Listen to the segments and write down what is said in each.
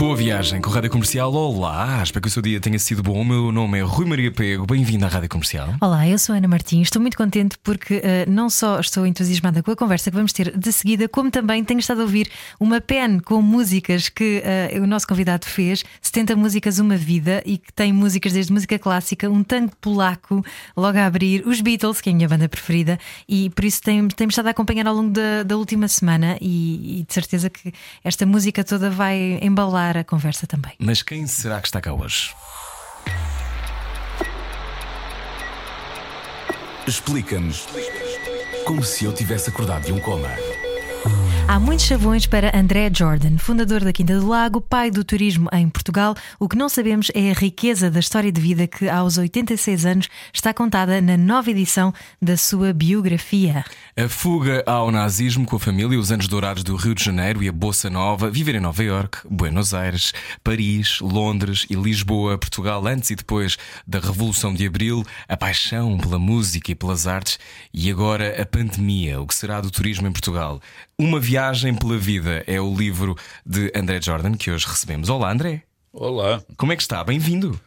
Boa viagem com a Rádio Comercial. Olá, espero que o seu dia tenha sido bom. O meu nome é Rui Maria Pego. Bem-vindo à Rádio Comercial. Olá, eu sou Ana Martins. Estou muito contente porque uh, não só estou entusiasmada com a conversa que vamos ter de seguida, como também tenho estado a ouvir uma pen com músicas que uh, o nosso convidado fez. 70 músicas, uma vida, e que tem músicas desde música clássica, um tango polaco, logo a abrir, os Beatles, que é a minha banda preferida, e por isso temos estado a acompanhar ao longo da, da última semana e, e de certeza que esta música toda vai embalar a conversa também. Mas quem será que está cá hoje? Explica-nos como se eu tivesse acordado de um coma. Há muitos chavões para André Jordan, fundador da Quinta do Lago, pai do turismo em Portugal. O que não sabemos é a riqueza da história de vida que, aos 86 anos, está contada na nova edição da sua biografia. A fuga ao nazismo com a família, os anos dourados do Rio de Janeiro e a Bossa Nova, viver em Nova York, Buenos Aires, Paris, Londres e Lisboa, Portugal, antes e depois da Revolução de Abril, a paixão pela música e pelas artes e agora a pandemia, o que será do turismo em Portugal. Uma viagem pela vida é o livro de André Jordan que hoje recebemos. Olá, André. Olá, Como é que está? Bem-vindo.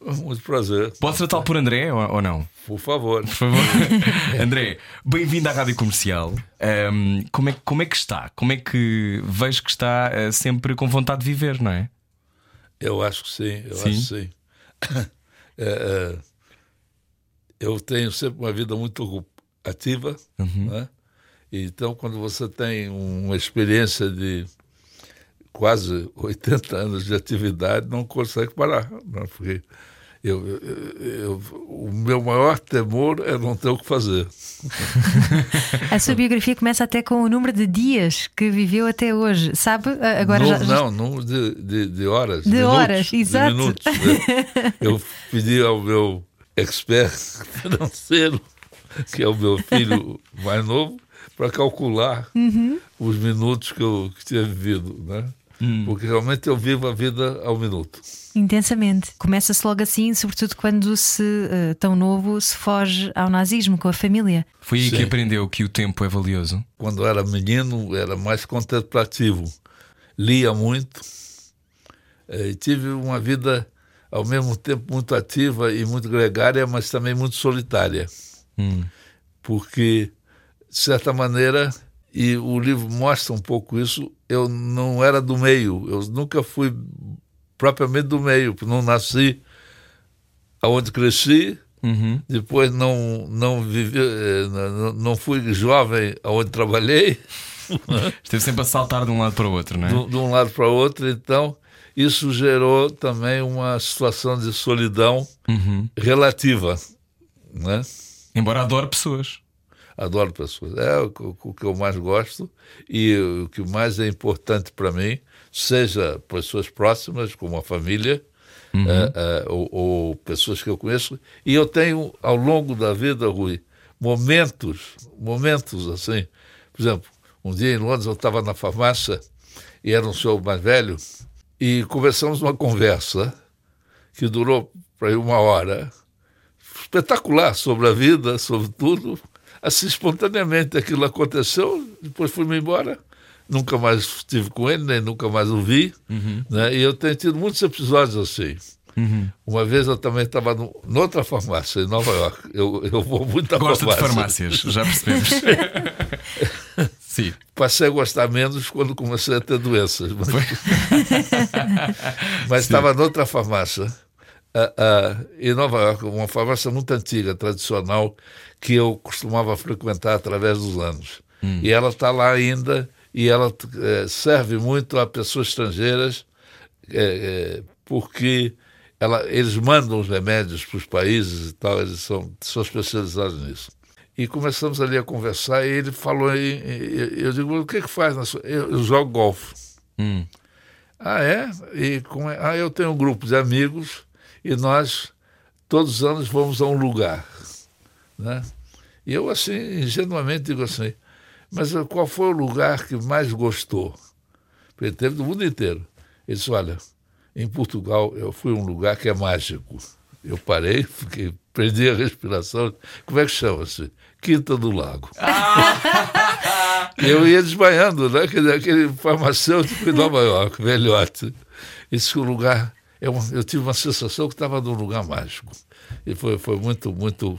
Muito prazer. Posso tratá-lo por André ou, ou não? Por favor. Por favor. André, bem-vindo à Rádio Comercial. Ahm, como, é, como é que está? Como é que vejo que está ah, sempre com vontade de viver, não é? Eu acho que sim, eu Sim? acho que sim. É, é, eu tenho sempre uma vida muito ativa, né? então quando você tem uma experiência de quase 80 anos de atividade, não consegue parar, né? porque eu, eu- eu- o meu maior temor é não ter o que fazer. A sua biografia começa até com o número de dias que viveu até hoje. Sabe? Agora não, já, não, não de, de, de horas. De minutos, horas, de exato. minutos, né? Eu pedi ao meu expert financeiro, que é o meu filho mais novo, para calcular Uhum. os minutos que eu que tinha vivido, né? Hum. Porque realmente eu vivo a vida ao minuto. Intensamente. Começa-se logo assim, sobretudo quando se, ah, tão novo, se foge ao nazismo com a família. Foi aí que Sim. aprendeu que o tempo é valioso. Quando era menino, era mais contemplativo. Lia muito eh, e tive uma vida, ao mesmo tempo, muito ativa e muito gregária, mas também muito solitária. Hum. Porque, de certa maneira, e o livro mostra um pouco isso, eu não era do meio, eu nunca fui propriamente do meio, porque não nasci aonde cresci, Uhum. depois não não vivi, eh, não, não fui jovem aonde trabalhei, Esteve sempre a saltar de um lado para o outro, não é? de, de um lado para o outro, então isso gerou também uma situação de solidão Uhum. relativa, né? Embora adore pessoas. Adoro pessoas. É o, que- o que eu mais gosto e o que mais é importante para mim, seja pessoas próximas, como a família, eh, eh, ou, ou pessoas que eu conheço. E eu tenho, ao longo da vida, Rui, momentos, momentos assim. Por exemplo, um dia em Londres eu estava na farmácia e era um senhor mais velho e começamos uma conversa que durou para uma hora espetacular sobre a vida, sobre tudo. Assim, espontaneamente aquilo aconteceu, depois fui-me embora. Nunca mais estive com ele, nem nunca mais o vi. Né? E eu tenho tido muitos episódios assim. Uma vez eu também estava no, noutra farmácia, em Nova York. Eu, eu vou muito a Gosta de farmácia. farmácias, já percebemos. Sim. Passei a gostar menos quando comecei a ter doenças. Mas, mas estava noutra farmácia, ah, ah, em Nova York, uma farmácia muito antiga, tradicional, que eu costumava frequentar através dos anos. E ela está lá ainda e ela eh, serve muito a pessoas estrangeiras eh, eh, porque ela, eles mandam os remédios para os países e tal, eles são, são especializados nisso. E começamos ali a conversar e ele falou, em, em- eu digo, o que que faz? sua-" Eu, eu jogo golfe. Hum. Ah, é? E como é? Ah, eu tenho um grupo de amigos e nós todos os anos vamos a um lugar, né? E eu, assim, ingenuamente digo assim, mas qual foi o lugar que mais gostou? Porque teve do mundo inteiro. Ele disse, olha, em Portugal eu fui um lugar que é mágico. Eu parei, fiquei, perdi a respiração. Como é que chama-se? Quinta do Lago. eu ia desmaiando, né? Aquele, aquele farmacêutico de Nova York, velhote. Esse lugar, eu, eu tive uma sensação que estava num lugar mágico. E foi, foi muito, muito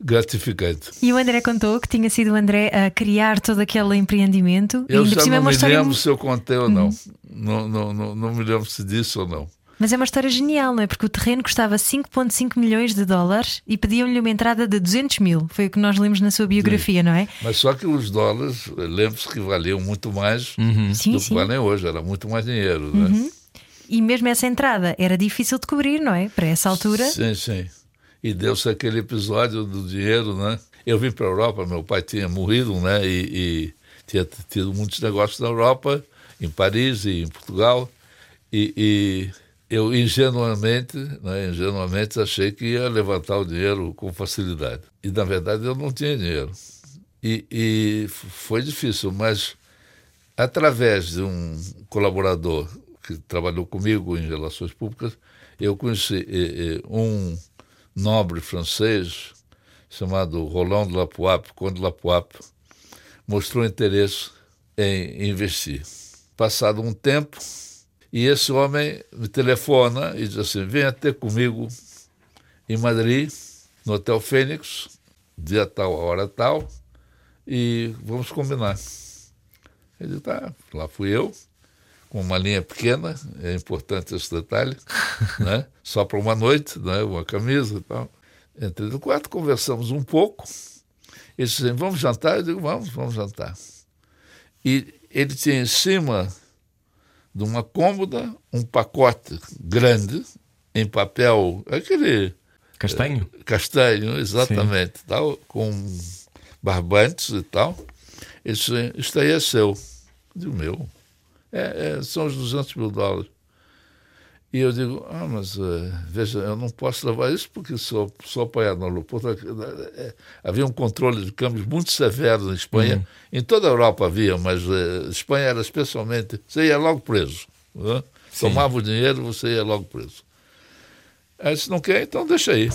gratificante. E o André contou que tinha sido o André a criar todo aquele empreendimento. Eu já é não me lembro se eu contei ou não. Não, não, não. não me lembro se disse ou não. Mas é uma história genial, não é? Porque o terreno custava 5,5 milhões de dólares e pediam-lhe uma entrada de 200 mil. Foi o que nós lemos na sua biografia, não é? Mas só que os dólares, lembro-se que valiam muito mais Sim, do que valem hoje. Era muito mais dinheiro, né? E mesmo essa entrada era difícil de cobrir, não é? Para essa altura. Sim, sim. E deu-se aquele episódio do dinheiro, né? Eu vim para a Europa, meu pai tinha morrido, né? E, e tinha tido muitos negócios na Europa, em Paris e em Portugal. E, e eu ingenuamente, né, ingenuamente achei que ia levantar o dinheiro com facilidade. E na verdade eu não tinha dinheiro. E, e foi difícil, mas através de um colaborador que trabalhou comigo em relações públicas, eu conheci eh, eh, um nobre francês chamado Roland de Lapoap, Conde de Lapoap, mostrou interesse em investir. Passado um tempo, e esse homem me telefona e diz assim: venha ter comigo em Madrid, no Hotel Fênix, dia tal, hora tal, e vamos combinar. Ele tá, lá fui eu, com uma linha pequena, é importante esse detalhe, né? só para uma noite, né? uma camisa e tal. Entrei no quarto, conversamos um pouco. Ele disse assim, vamos jantar? Eu digo, vamos, vamos jantar. E ele tinha em cima de uma cômoda um pacote grande, em papel, aquele Castanho? castanho, exatamente, tal, com barbantes e tal. Ele disse, isto aí é seu. Eu digo, meu? É, é, são os 200 mil dólares. E eu digo, ah, mas eh, veja, eu não posso levar isso porque sou, sou apanhado no aeroporto. Eh, havia um controle de câmbios muito severo na Espanha. Em toda a Europa havia, mas eh, Espanha era especialmente. Você ia logo preso. né? Tomava o dinheiro, você ia logo preso. Aí disse, não quer, então deixa aí.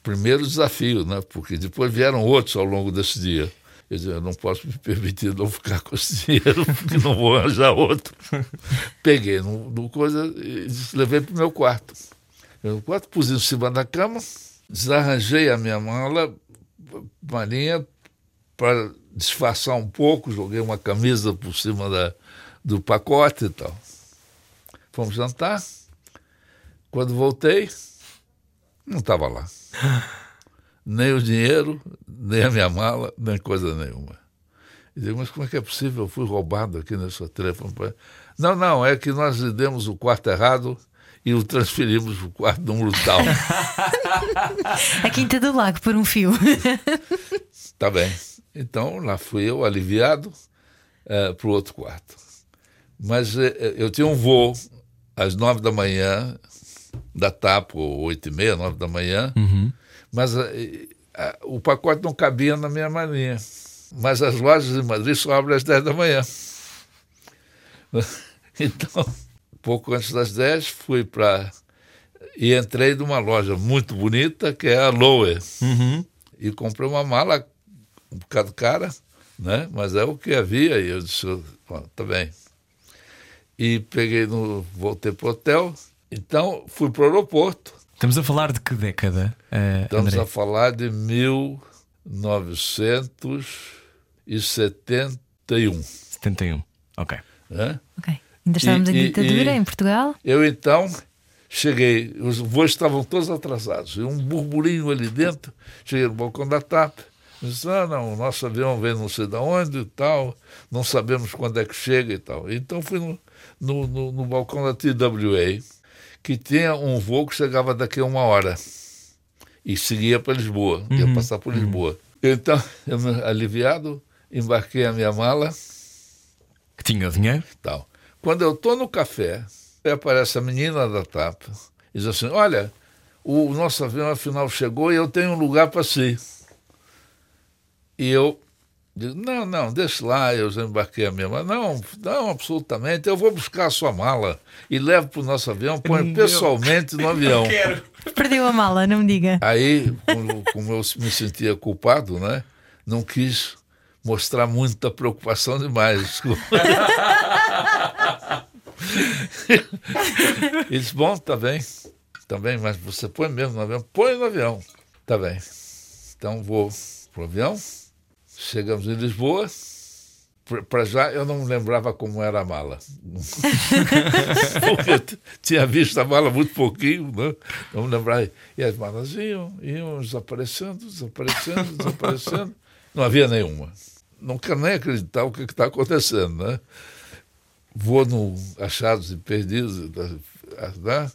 Primeiro desafio, né? Porque depois vieram outros ao longo desse dia. Eu eu não posso me permitir não ficar com esse dinheiro, porque não vou arranjar outro. Peguei no, no coisa e levei para o meu quarto. Meu quarto, pus em cima da cama, desarranjei a minha mala, marinha, para disfarçar um pouco, joguei uma camisa por cima da, do pacote e tal. Fomos jantar. Quando voltei, não estava lá. Nem o dinheiro, nem a minha mala, nem coisa nenhuma. E digo, mas como é que é possível? Eu fui roubado aqui nesse telefone. Não, não, é que nós lhe demos o quarto errado e o transferimos para o quarto número tal. A Quinta do Lago por um fio. tá bem. Então lá fui eu, aliviado, uh, para o outro quarto. Mas uh, eu tinha um voo às nove da manhã, da TAP, ou oito e meia, nove da manhã, Uhum. mas uh, o pacote não cabia na minha malinha. Mas as lojas em Madrid só abrem às dez da manhã. Então, pouco antes das 10, fui para. E entrei numa loja muito bonita, que é a Lowe. Uhum. E comprei uma mala um bocado cara, né? mas é o que havia. E eu disse: "Bom, tá bem. E peguei no. Voltei para o hotel. Então, fui para o aeroporto. Estamos a falar de que década, eh, Estamos André? a falar de 1971. 71. Ok. Né? ok. Ainda estávamos E- em ditadura e- em Portugal. Eu então cheguei, os voos estavam todos atrasados, e um burburinho ali dentro. Cheguei no balcão da TAP. Disse, ah, não, o nosso avião vem não sei de onde e tal, não sabemos quando é que chega e tal. Então fui no, no, no, no balcão da TWA, que tinha um voo que chegava daqui a uma hora e seguia para Lisboa, ia passar por Lisboa. Então, eu, aliviado, embarquei a minha mala Que tinha dinheiro? tal. Quando eu estou no café, aparece a menina da TAP e diz assim: Olha, o nosso avião afinal chegou e eu tenho um lugar para si. E eu digo, não, não, deixa lá, eu já embarquei a minha mala. Não, não, absolutamente, eu vou buscar a sua mala e levo para o nosso avião, põe Meu. pessoalmente no avião. Perdeu a mala, não me diga. Aí, como, como eu me sentia culpado, né? Não quis mostrar muita preocupação demais. Ele disse, bom, tá bem, tá bem, mas você põe mesmo no avião? Põe no avião. Tá bem. Então vou pro avião. Chegamos em Lisboa. Para já eu não lembrava como era a mala. Porque tinha visto a mala muito pouquinho, né? não me lembrava. E as malas iam, iam desaparecendo, desaparecendo, desaparecendo. Não havia nenhuma. Não quero nem acreditar o que está acontecendo, né? Vou no Achados e Perdidos, né?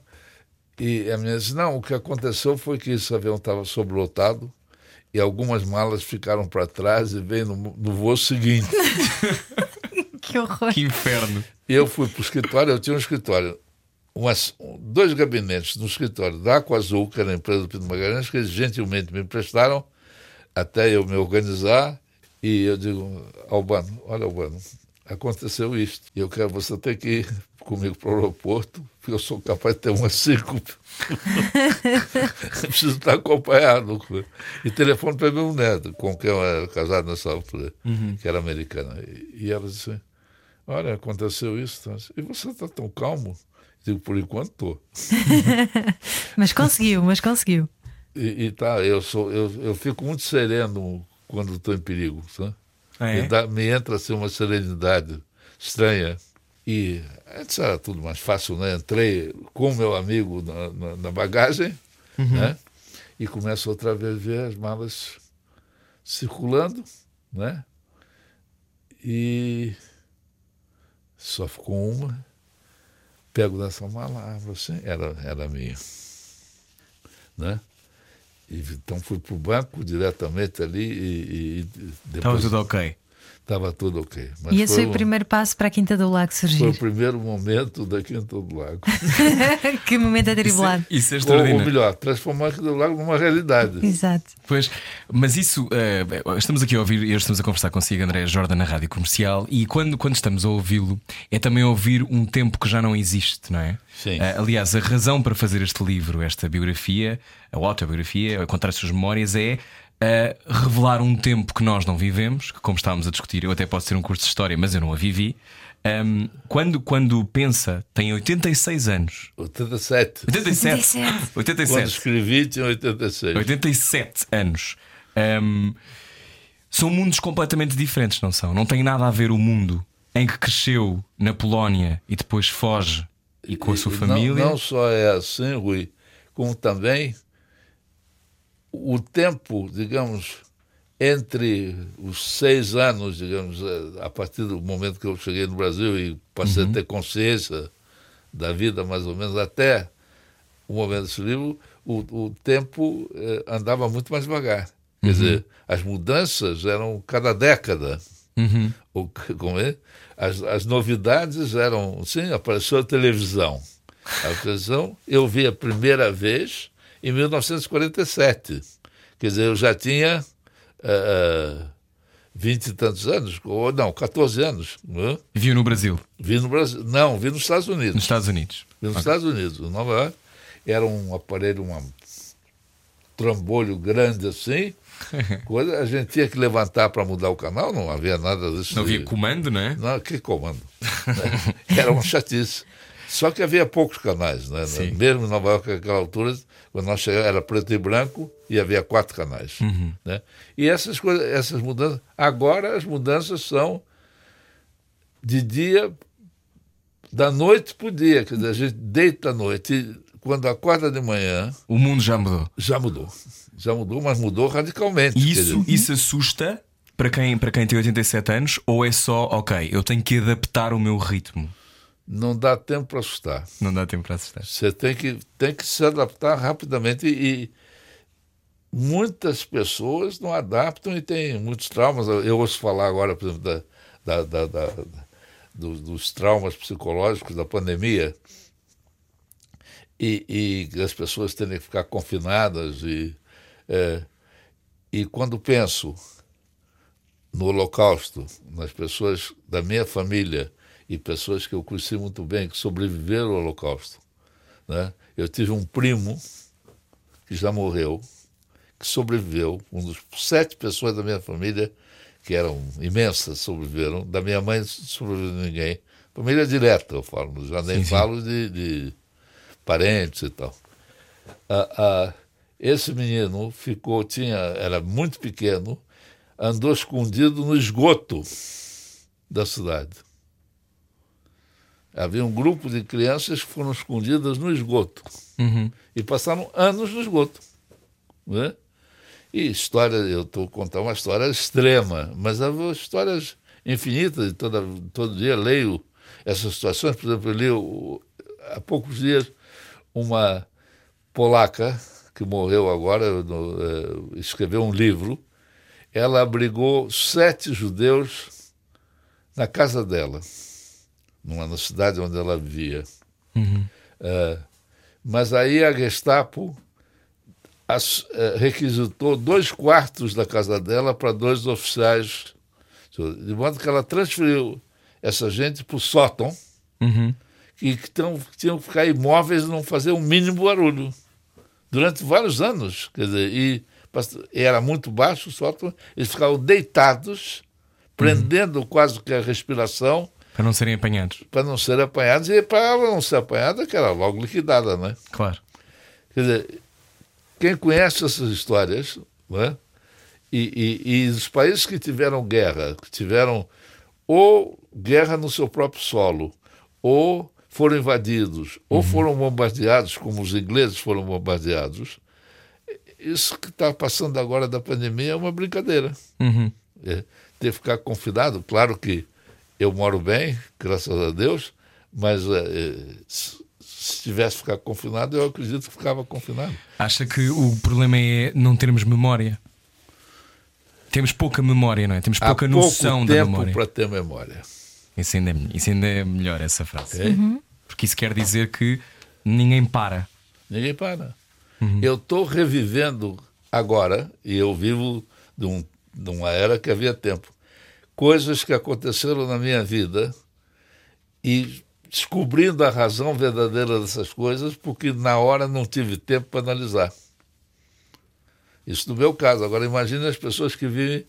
E a menina disse, não, o que aconteceu foi que esse avião estava sobrelotado e algumas malas ficaram para trás e veio no, no voo seguinte. Que horror. Que inferno. E eu fui para o escritório, eu tinha um escritório, umas, dois gabinetes no escritório da Aqua Azul, que era a empresa do Pinto Magalhães, que eles gentilmente me emprestaram até eu me organizar. E eu digo, Albano, olha Albano, aconteceu isto. E eu quero você ter que ir comigo para o aeroporto, porque eu sou capaz de ter uma síncope. Preciso estar acompanhado. E telefone para meu neto, com quem eu era casado nessa altura, que era americana. E, ela disse, olha, aconteceu isso. tá? E você está tão calmo? Digo, por enquanto estou. Mas conseguiu, mas conseguiu. E, e tá, eu, sou, eu, eu fico muito sereno quando estou em perigo. Sabe? Ah, é? me, dá- me entra assim, uma serenidade estranha. E antes era tudo mais fácil, né? Entrei com meu amigo na, na- na bagagem né? e começo outra vez a ver as malas circulando, né? E só ficou uma. Pego dessa mala, abro assim, era, era minha. Né? E, então fui para o banco diretamente ali e, e Estava depois tudo ok. Estava tudo ok. Mas E esse foi o um- primeiro passo para a Quinta do Lago foi surgir. o primeiro momento da Quinta do Lago. que momento atribulado. Isso é ou, ou extraordinário. melhor, transformar a Quinta do Lago numa realidade. Exato. Pois, mas isso, eh, estamos aqui a ouvir e estamos a conversar consigo, André Jordan, na rádio comercial, e quando, quando estamos a ouvi-lo, é também ouvir um tempo que já não existe, não é? Sim. Eh, aliás, a razão para fazer este livro, esta biografia, a autobiografia, a contar as suas memórias, é eh, revelar um tempo que nós não vivemos, que, como estávamos a discutir, eu até posso ter um curso de história, mas eu não a vivi. Ahm, quando, quando pensa, tem 86 anos. 87. 87. 87. 87. Quando escrevi, tinha 86. 87 anos. Ahm, são mundos completamente diferentes, não são? Não tem nada a ver o mundo em que cresceu na Polónia e depois foge e com a sua família. Não, não só é assim, Rui, como também o tempo, digamos, entre os seis anos, digamos, eh, a partir do momento que eu cheguei no Brasil e passei Uhum. a ter consciência da vida, mais ou menos, até o momento desse livro, o, o tempo eh, andava muito mais devagar. Quer dizer, as mudanças eram cada década. Uhum. O, como é? As, as novidades eram. Sim, apareceu a televisão. A televisão eu vi a primeira vez em 1947. Quer dizer, eu já tinha ah, vinte e tantos anos, ou não, 14 anos. Né? Viu no Brasil, Vi no Brasil. Não, vi nos Estados Unidos. nos Estados Unidos. Vi nos Estados Unidos, Nova York. Era um aparelho, um trambolho grande assim. Coisa, a gente tinha que levantar para mudar o canal, não havia nada disso. Não havia comando, não é? não, que comando. Era uma chatice. Só que havia poucos canais, né? Sim. Mesmo em Nova York, naquela altura, quando nós chegamos, era preto e branco e havia quatro canais. Uhum. Né? E essas coisas, essas mudanças. Agora as mudanças são de dia, da noite para o dia. Quer dizer, a gente deita à noite e quando acorda de manhã, O mundo já mudou. já mudou. Já mudou, mas mudou radicalmente. E isso, isso assusta para quem, para quem tem 87 anos ou é só, ok, eu tenho que adaptar o meu ritmo? Não dá tempo para assustar. Não dá tempo para assustar. Você tem que, tem que se adaptar rapidamente e muitas pessoas não adaptam e têm muitos traumas. Eu ouço falar agora, por exemplo, da, da, da- da- dos, dos traumas psicológicos da pandemia e, e as pessoas terem que ficar confinadas e, é, e quando penso no Holocausto, nas pessoas da minha família e pessoas que eu conheci muito bem que sobreviveram ao Holocausto. Né? Eu tive um primo que já morreu, que sobreviveu, um dos sete pessoas da minha família que eram imensas, sobreviveram. Da minha mãe não sobreviveu ninguém. Família direta, eu falo, já nem sim, sim. falo de, de, parentes e tal. Ah, ah, esse menino ficou, tinha, era muito pequeno, andou escondido no esgoto da cidade. Havia um grupo de crianças que foram escondidas no esgoto uhum. e passaram anos no esgoto. Né? E história, eu estou contando uma história extrema, mas havia histórias infinitas, toda, todo dia leio essas situações. Por exemplo, eu li há poucos dias uma polaca que morreu agora, no, eh, escreveu um livro ela abrigou sete judeus na casa dela, numa na cidade onde ela vivia. Uhum. Uh, mas aí a Gestapo as, uh, requisitou dois quartos da casa dela para dois oficiais, de modo que ela transferiu essa gente para o sótão, uhum. que, que, tão, tinham que ficar imóveis e não fazer o um mínimo barulho durante vários anos. Quer dizer, e era muito baixo o sótão, eles ficavam deitados, prendendo uhum. quase que a respiração. Para não serem apanhados. Para não serem apanhados, e para ela não ser apanhada, que era logo liquidada, né? Claro. Quer dizer, quem conhece essas histórias, né? E, e, e os países que tiveram guerra, que tiveram ou guerra no seu próprio solo, ou foram invadidos, ou uhum. foram bombardeados, como os ingleses foram bombardeados, isso que está passando agora da pandemia é uma brincadeira. Uhum. É, ter que ficar confinado, claro que eu moro bem, graças a Deus, mas é, se, se tivesse ficar confinado, eu acredito que ficava confinado. Acha que o problema é não termos memória? Temos pouca memória, não é? Temos pouca Há noção pouco da memória. para ter memória. Isso ainda, é, isso ainda é melhor, essa frase. É? Uhum. Porque isso quer dizer que ninguém para. Ninguém para. Uhum. Eu estou revivendo agora, e eu vivo de, um, de uma era que havia tempo, coisas que aconteceram na minha vida e descobrindo a razão verdadeira dessas coisas, porque na hora não tive tempo para analisar. Isso no meu caso. Agora imagine as pessoas que vivem,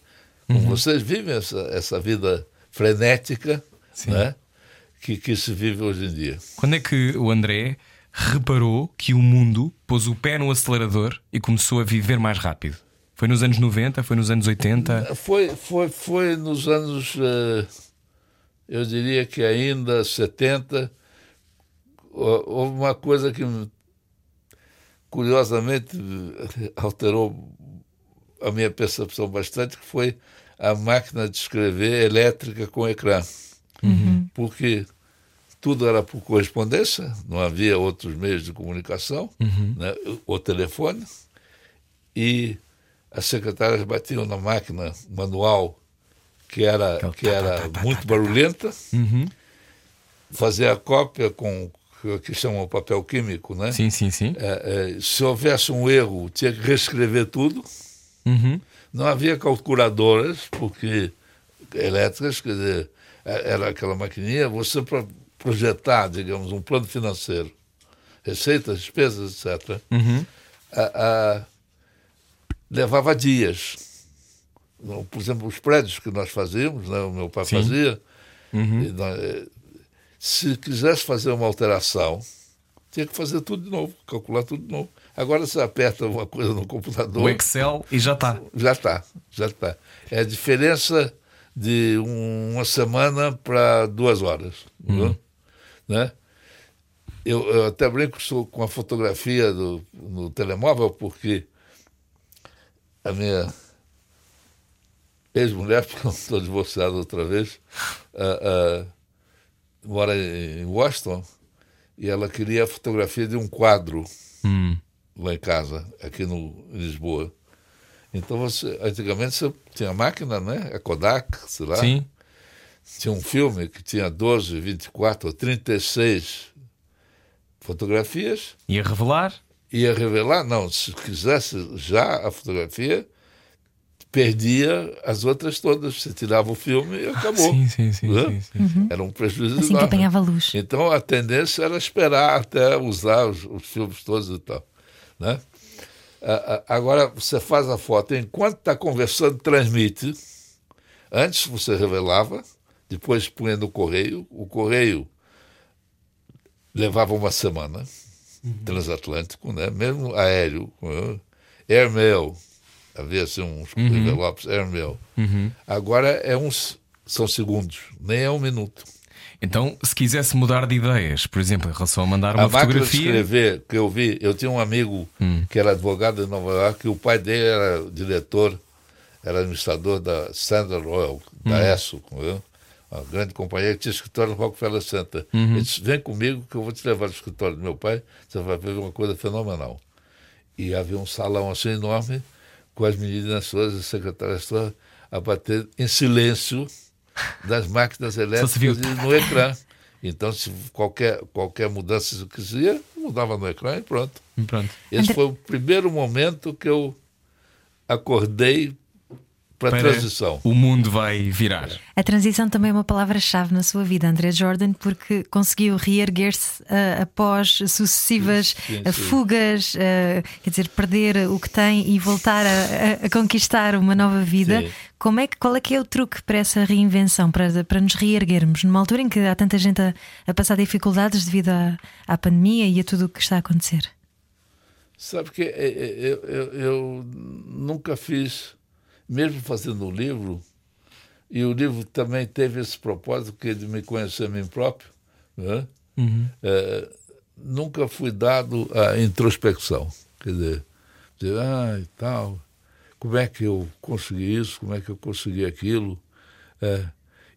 como uhum. vocês vivem essa, essa vida frenética né, que, que se vive hoje em dia. Quando é que o André reparou que o mundo pôs o pé no acelerador e começou a viver mais rápido? Foi nos anos 90? Foi nos anos 80? Foi, foi, foi nos anos, eh, eu diria que ainda 70. Houve uma coisa que curiosamente alterou a minha percepção bastante, que foi a máquina de escrever elétrica com ecrã. Uhum. Porque tudo era por correspondência, não havia outros meios de comunicação, uhum. né, o telefone, e as secretárias batiam na máquina manual, que era, que era muito barulhenta, uhum. fazia a cópia com o que chamam papel químico, né? Sim, sim, sim. É, é, se houvesse um erro, tinha que reescrever tudo. Uhum. Não havia calculadoras, porque elétricas, quer dizer, é, era aquela maquininha, você para projetar, digamos, um plano financeiro, receitas, despesas, etc., uhum. a, a, levava dias. Por exemplo, os prédios que nós fazíamos, né, o meu pai Sim. fazia, uhum. nós, eh, se quisesse fazer uma alteração, tinha que fazer tudo de novo, calcular tudo de novo. Agora você aperta uma coisa no computador. O Excel e já está. Já está, já está. É a diferença de uma semana para duas horas. Uhum né? Eu, eu até brinco com a fotografia do, no telemóvel, porque a minha ex-mulher, porque eu estou divorciado outra vez, uh, uh, mora em Washington, e ela queria a fotografia de um quadro hum. lá em casa, aqui no, em Lisboa. Então, você, antigamente você tinha máquina, né? A Kodak, sei lá. Sim tinha um filme que tinha 12, 24 ou 36 fotografias. Ia revelar? Ia revelar, não, se quisesse já a fotografia, perdia as outras todas. Você tirava o filme e acabou. Sim, sim, sim. Né? sim, sim, sim. Era um prejuízo Assim que enorme. apanhava luz. Então a tendência era esperar até usar os, os filmes todos e tal. Né? Agora você faz a foto, enquanto está conversando, transmite. Antes você revelava, depois punha no correio. O correio levava uma semana, transatlântico, né? mesmo aéreo, airmail. Havia assim uns envelopes airmail. Agora é uns, são segundos, nem é um minuto. Então, se quisesse mudar de ideias, por exemplo, em relação a mandar uma a máquina de fotografia. escrever que eu vi, eu tinha um amigo que era advogado em Nova York, e o pai dele era diretor, era administrador da Standard Oil, da ESSO, uma grande companhia que tinha escritório no Rockefeller Center. Ele disse: Vem comigo que eu vou te levar ao escritório do meu pai, você vai ver uma coisa fenomenal. E havia um salão assim enorme, com as meninas todas, as secretárias todas, a bater em silêncio das máquinas elétricas e no ecrã. Então, se qualquer, qualquer mudança que quisia, mudava no ecrã e pronto. Pronto. Esse André- foi o primeiro momento que eu acordei para a Para- transição. O mundo vai virar. A transição também é uma palavra-chave na sua vida, André Jordan, porque conseguiu reerguer-se ah, após sucessivas Sim, ah, sim. fugas, ah, quer dizer, perder o que tem e voltar a, a- a conquistar uma nova vida. Sim. Como é que, qual é que é o truque para essa reinvenção, para, para nos reerguermos, numa altura em que há tanta gente a, a passar dificuldades devido à, à pandemia e a tudo o que está a acontecer? Sabe que eh, eh, eu, eu, eu nunca fiz, mesmo fazendo o livro, e o livro também teve esse propósito que é de me conhecer a mim próprio, né? Eh, nunca fui dado à introspecção. Quer dizer, dizer, ah, e tal, como é que eu consegui isso, como é que eu consegui aquilo. Eh,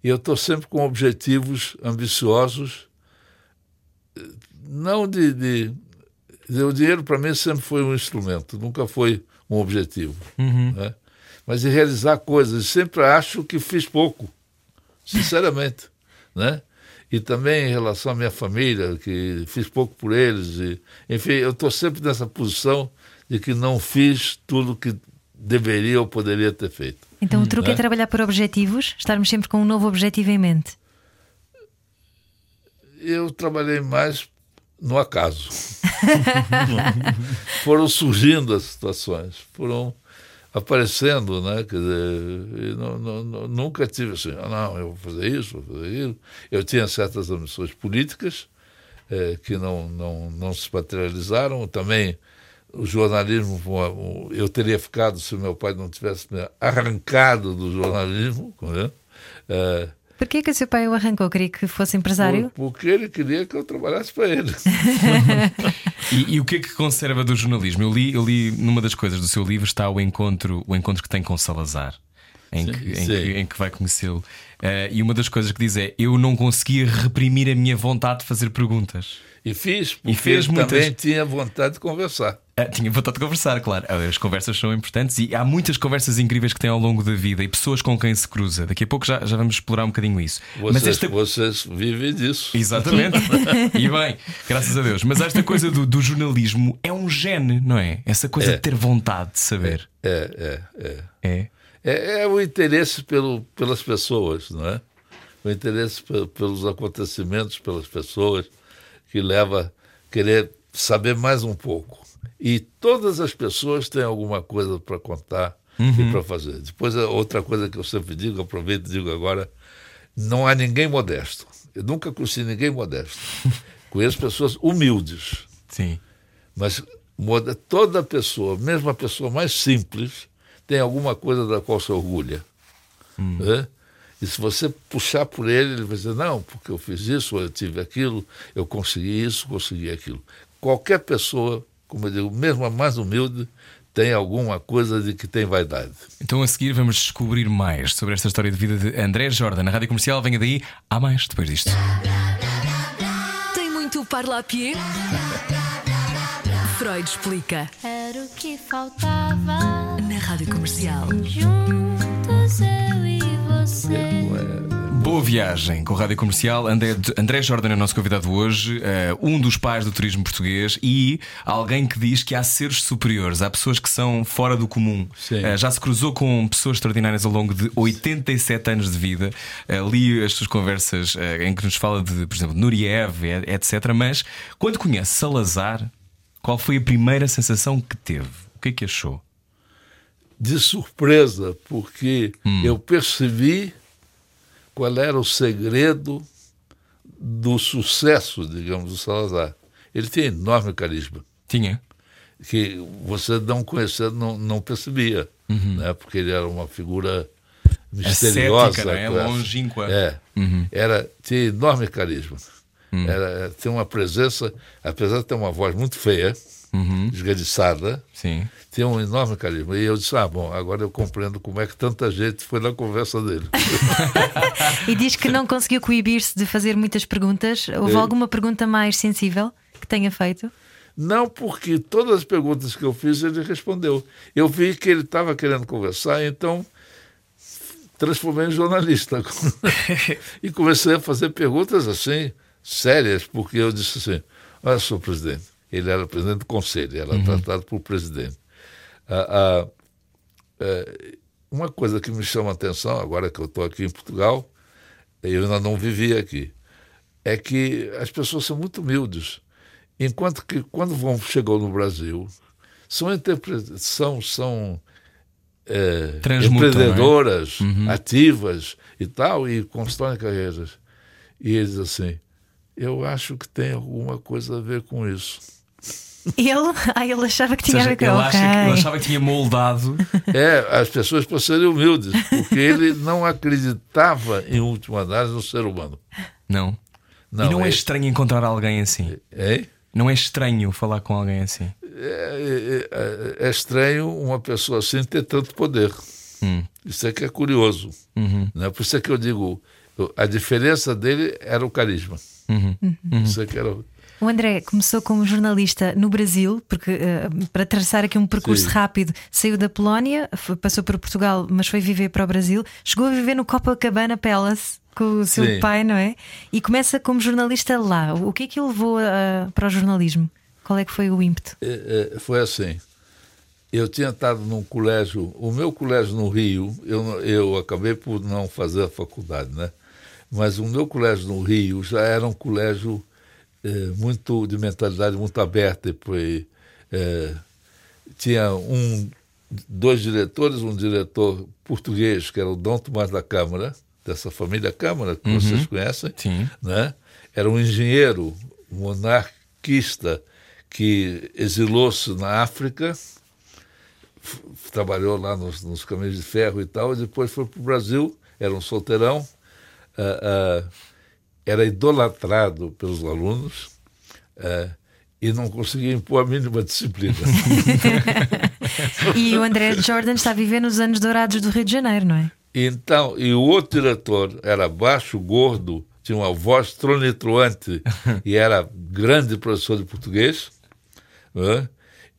e eu estou sempre com objetivos ambiciosos, eh, não de- de o dinheiro para mim sempre foi um instrumento, nunca foi um objetivo. né? Mas de realizar coisas, sempre acho que fiz pouco, sinceramente. né? E também em relação à minha família, que fiz pouco por eles. E, enfim, eu estou sempre nessa posição de que não fiz tudo que deveria ou poderia ter feito. Então o truque é né? trabalhar por objetivos, estarmos sempre com um novo objetivo em mente. eu trabalhei mais no acaso. foram surgindo as situações, foram aparecendo, né? Quer dizer, não- não- nunca tive assim, ah, não, eu vou fazer isso, vou fazer aquilo. Eu tinha certas ambições políticas eh, que não, não, não se materializaram. Também o jornalismo, eu teria ficado se meu pai não tivesse me arrancado do jornalismo. Né? Eh, Por que que o seu pai o arrancou? Queria que fosse empresário? por- porque ele queria que eu trabalhasse para ele. E, e o que é que conserva do jornalismo? Eu li, eu li numa das coisas do seu livro está o encontro, o encontro que tem com Salazar. Em Sim, que, em sim. que, em que vai conhecê-lo. Eh, e uma das coisas que diz é: Eu não conseguia reprimir a minha vontade de fazer perguntas. E fiz, porque fez ele muitas- também tinha vontade de conversar. Ah, tinha vontade de conversar, claro. Ah, As conversas são importantes e há muitas conversas incríveis que tem ao longo da vida e pessoas com quem se cruza. Daqui a pouco já, já vamos explorar um bocadinho isso. Mas Vocês, esta. vocês vivem disso. Exatamente. e bem, graças a Deus. Mas esta coisa do, do jornalismo é um gene, não é? Essa coisa É. de ter vontade de saber. É, é, é. É. É, é o interesse pelo, pelas pessoas, não é? O interesse pe- pelos acontecimentos, pelas pessoas, que leva a querer saber mais um pouco. E todas as pessoas têm alguma coisa para contar e para fazer. Depois, a outra coisa que eu sempre digo, aproveito e digo agora, não há ninguém modesto. Eu nunca conheci ninguém modesto. Conheço pessoas humildes. Sim. Mas toda pessoa, mesmo a pessoa mais simples, tem alguma coisa da qual se orgulha. né? E se você puxar por ele, ele vai dizer: não, porque eu fiz isso, eu tive aquilo, eu consegui isso, consegui aquilo. Qualquer pessoa, como eu digo, mesmo a mais humilde, tem alguma coisa de que tem vaidade. Então a seguir vamos descobrir mais sobre esta história de vida de André Jordan na rádio comercial. Venha daí, há mais depois disto. Tem muito parlapié? Freud explica. Era o que faltava. Na rádio comercial. Juntos eu e Boa viagem com a Rádio Comercial. André, André Jordan é o nosso convidado hoje, eh, um dos pais do turismo português e alguém que diz que há seres superiores, há pessoas que são fora do comum. Eh, Já se cruzou com pessoas extraordinárias ao longo de 87 anos de vida. Eh, Li as suas conversas em que nos fala de, por exemplo, Nuriev, etc. Mas quando conhece Salazar, qual foi a primeira sensação que teve? O que é que achou? De surpresa, porque eu percebi qual era o segredo do sucesso, digamos, do Salazar. Ele tem enorme carisma, Tinha. que você não conhecendo não, não percebia, né? porque ele era uma figura misteriosa. Ascética, não é? Longínqua. É, era, tinha enorme carisma. Era, tem uma presença, apesar de ter uma voz muito feia, esganiçada, Sim. tem um enorme carisma. E eu disse: Ah, bom, agora eu compreendo como é que tanta gente foi na conversa dele. E diz que não conseguiu coibir-se de fazer muitas perguntas. Houve É. alguma pergunta mais sensível que tenha feito? Não porque todas as perguntas que eu fiz ele respondeu. Eu vi que ele estava querendo conversar, então transformei em jornalista. e comecei a fazer perguntas assim, sérias, porque eu disse assim: Olha, senhor presidente, ele era presidente do conselho, era tratado por presidente. Ah, ah, eh, uma coisa que me chama a atenção, agora que eu estou aqui em Portugal, eu ainda não vivi aqui, é que as pessoas são muito humildes. Enquanto que quando vão chegou no Brasil, são, são, são é, empreendedoras, ativas e tal, e constroem carreiras. E eles assim, eu acho que tem alguma coisa a ver com isso. Ele, ah, ele achava que tinha seja, ele, ok. acha que- ele achava que tinha moldado. É, as pessoas para serem humildes, porque ele não acreditava, em última análise, no ser humano. Não. Não, e não é é- estranho encontrar alguém assim. Hein? Não é estranho falar com alguém assim. É, é- é estranho uma pessoa assim ter tanto poder. Hum. Isso é que é curioso. Uhum. Né? Por isso é que eu digo, a diferença dele era o carisma. Uhum. Isso é que era. O- André começou como jornalista no Brasil, porque eh, para traçar aqui um percurso Sim. rápido, saiu da Polónia, foi- passou por Portugal, mas foi viver para o Brasil, chegou a viver no Copacabana Palace com o seu Sim. pai, não é? E começa como jornalista lá. O que é que o levou a- para o jornalismo? Qual é que foi o ímpeto? É, é, foi assim. Eu tinha estado num colégio, o meu colégio no Rio, eu, eu acabei por não fazer a faculdade, né? Mas o meu colégio no Rio já era um colégio muito de mentalidade muito aberta. Foi, eh, tinha um, dois diretores, um diretor português, que era o Dom Tomás da Câmara, dessa família Câmara, que vocês conhecem Sim. né? Era um engenheiro monarquista que exilou-se na África, trabalhou lá nos, nos caminhos de ferro e tal, e depois foi para o Brasil, era um solteirão, ah, ah, era idolatrado pelos alunos ah, e não conseguia impor a mínima disciplina. E o André Jordan está a viver nos anos dourados do Rio de Janeiro, não é? Então, e o outro diretor era baixo, gordo, tinha uma voz tronitroante e era grande professor de português. né?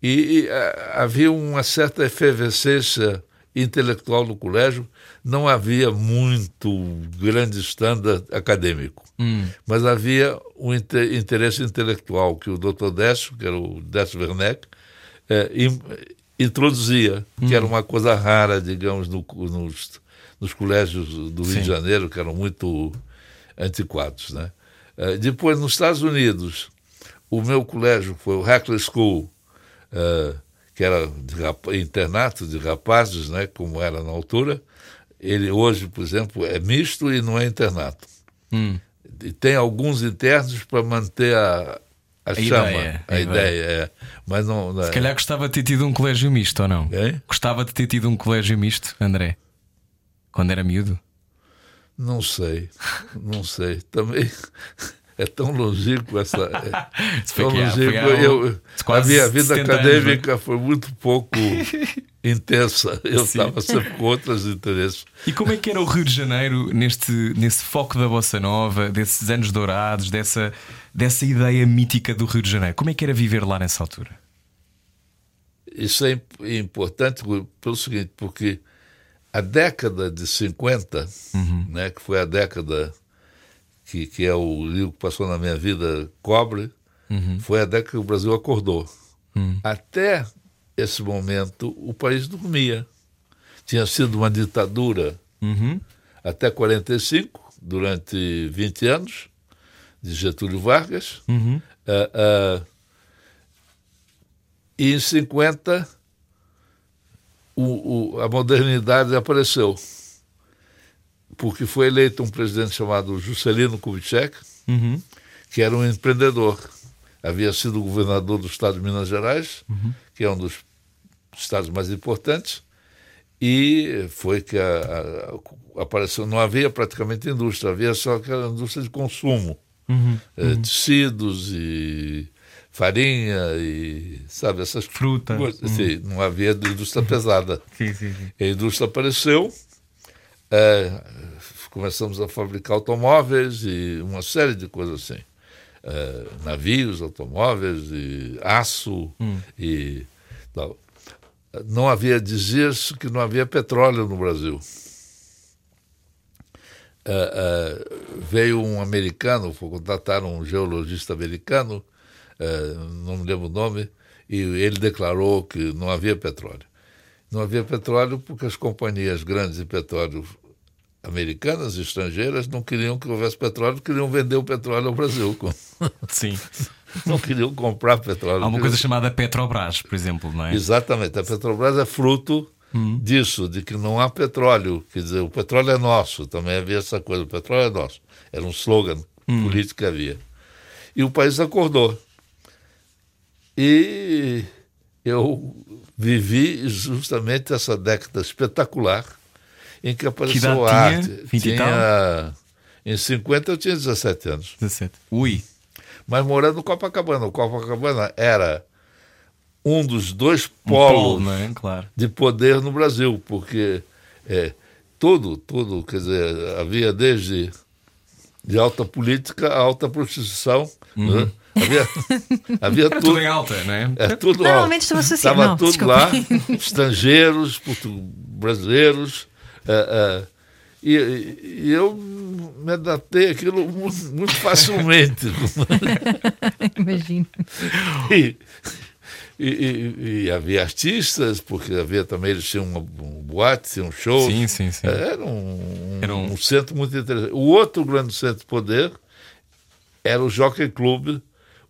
E, e, ah, havia uma certa efervescência intelectual no colégio. Não havia muito grande standard acadêmico, mas havia um inte- interesse intelectual que o Dr. Décio, que era o Décio Werneck, in- introduzia, que era uma coisa rara, digamos, no- nos, nos colégios do Rio Sim. de Janeiro, que eram muito antiquados. Né? Eh, depois, nos Estados Unidos, o meu colégio foi o Hackler School, eh, que era de internato de rapazes, né, como era na altura. Ele hoje, por exemplo, é misto e não é internato. Hum. E tem alguns internos para manter a, a, chama, ideia, a, a ideia, é. mas não. não Se é. calhar gostava de ter tido um colégio misto ou não? Hein? Gostava de ter tido um colégio misto, André? Quando era miúdo? Não sei, não sei. Também é tão longínquo essa. É, tão foi longínquo. Eu, a minha vida 70 anos, acadêmica foi muito pouco intensa. Eu estava sempre com outros interesses. E como é que era o Rio de Janeiro neste, nesse foco da Bossa Nova, desses anos dourados, dessa, dessa ideia mítica do Rio de Janeiro? Como é que era viver lá nessa altura? Isso é imp- importante pelo seguinte, porque a década de 50, né, que foi a década que, que é o livro que passou na minha vida, Cobre, foi a década que o Brasil acordou. Até esse momento, o país dormia. Tinha sido uma ditadura até 45, durante 20 anos, de Getúlio Vargas. Ah, ah, e em 50, o, o, a modernidade apareceu. Porque foi eleito um presidente chamado Juscelino Kubitschek, que era um empreendedor. Havia sido governador do estado de Minas Gerais, que é um dos estados mais importantes, e foi que a- a- apareceu. Não havia praticamente indústria, havia só aquela indústria de consumo. Eh, tecidos e farinha e, sabe, essas Fruta. coisas. Sim, não havia indústria pesada. Sim, sim, sim. A indústria apareceu, eh, começamos a fabricar automóveis e uma série de coisas assim. Eh, navios, automóveis, e aço e tal. Não havia, dizia-se que não havia petróleo no Brasil. Eh, eh, veio um americano, foi contratar um geologista americano, não me lembro o nome, e ele declarou que não havia petróleo. Não havia petróleo porque as companhias grandes de petróleo americanas e estrangeiras não queriam que houvesse petróleo, queriam vender o petróleo ao Brasil. Sim. Não queriam comprar petróleo. Há uma coisa chamada Petrobras, por exemplo, não é? Exatamente. A Petrobras é fruto disso, de que não há petróleo. Quer dizer, o petróleo é nosso. Também havia essa coisa, o petróleo é nosso. Era um slogan político que havia. E o país acordou. E eu vivi justamente essa década espetacular em que apareceu idade a tinha? arte. 20 e tinha, em 50 eu tinha 17 anos. 17. Ui. Mas morando no Copacabana. O Copacabana era um dos dois Um polo, polos não é? Claro. de poder no Brasil, porque é, tudo, tudo, quer dizer, havia desde de alta política a alta prostituição, né? havia, havia Era tudo, tudo em alta, não é? tudo Normalmente lá. estou associado. Estava Não, tudo desculpa. lá, estrangeiros, brasileiros, é, é, e, e eu me adaptei àquilo mu- muito facilmente. Imagino. E, e- e- e havia artistas, porque havia também, eles tinham uma, um boate, tinham um show. Sim, sim, sim. Era um, Era um- um centro muito interessante. O outro grande centro de poder era o Jockey Club.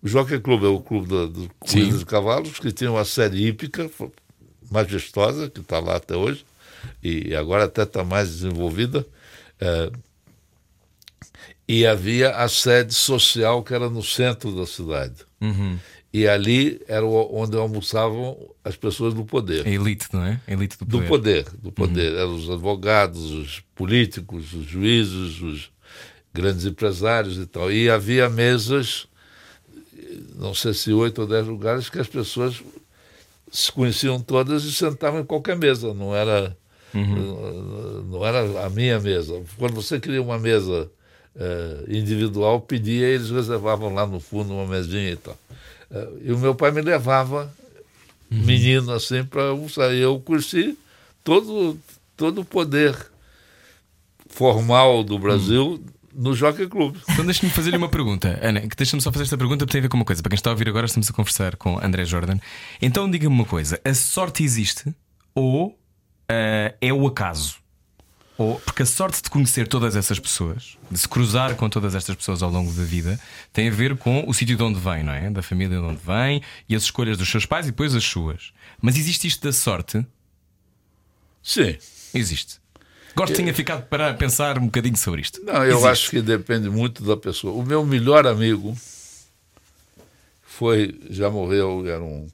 O Jockey Club é o clube da- do corrida de cavalos, que tinha uma série hípica majestosa, que está lá até hoje, e agora até está mais desenvolvida. É, e havia a sede social que era no centro da cidade. Uhum. E ali era onde almoçavam as pessoas do poder. A elite, não é? A elite do Do poder. poder, do poder. Eram os advogados, os políticos, os juízes, os grandes empresários e tal. E havia mesas, não sei se oito ou dez lugares, que as pessoas se conheciam todas e sentavam em qualquer mesa. Não era, não era a minha mesa. Quando você queria uma mesa eh, individual, pedia e eles reservavam lá no fundo uma mesinha e tal. Eh, e o meu pai me levava menino assim para almoçar. E eu conheci todo, todo o poder formal do Brasil no Jockey Club. Então deixa-me fazer-lhe uma pergunta. Ana, que deixa-me só fazer esta pergunta porque tem a ver com uma coisa. Para quem está a ouvir agora, estamos a conversar com André Jordan. Então diga-me uma coisa: a sorte existe ou ah, é o acaso? Ou, porque a sorte de conhecer todas essas pessoas, de se cruzar com todas estas pessoas ao longo da vida, tem a ver com o sítio de onde vem, não é? Da família de onde vem e as escolhas dos seus pais e depois as suas. Mas existe isto da sorte? Sim. Existe. Gosto de tenha ficado para pensar um bocadinho sobre isto. Não, eu Existe. acho que depende muito da pessoa. O meu melhor amigo foi, já morreu, era um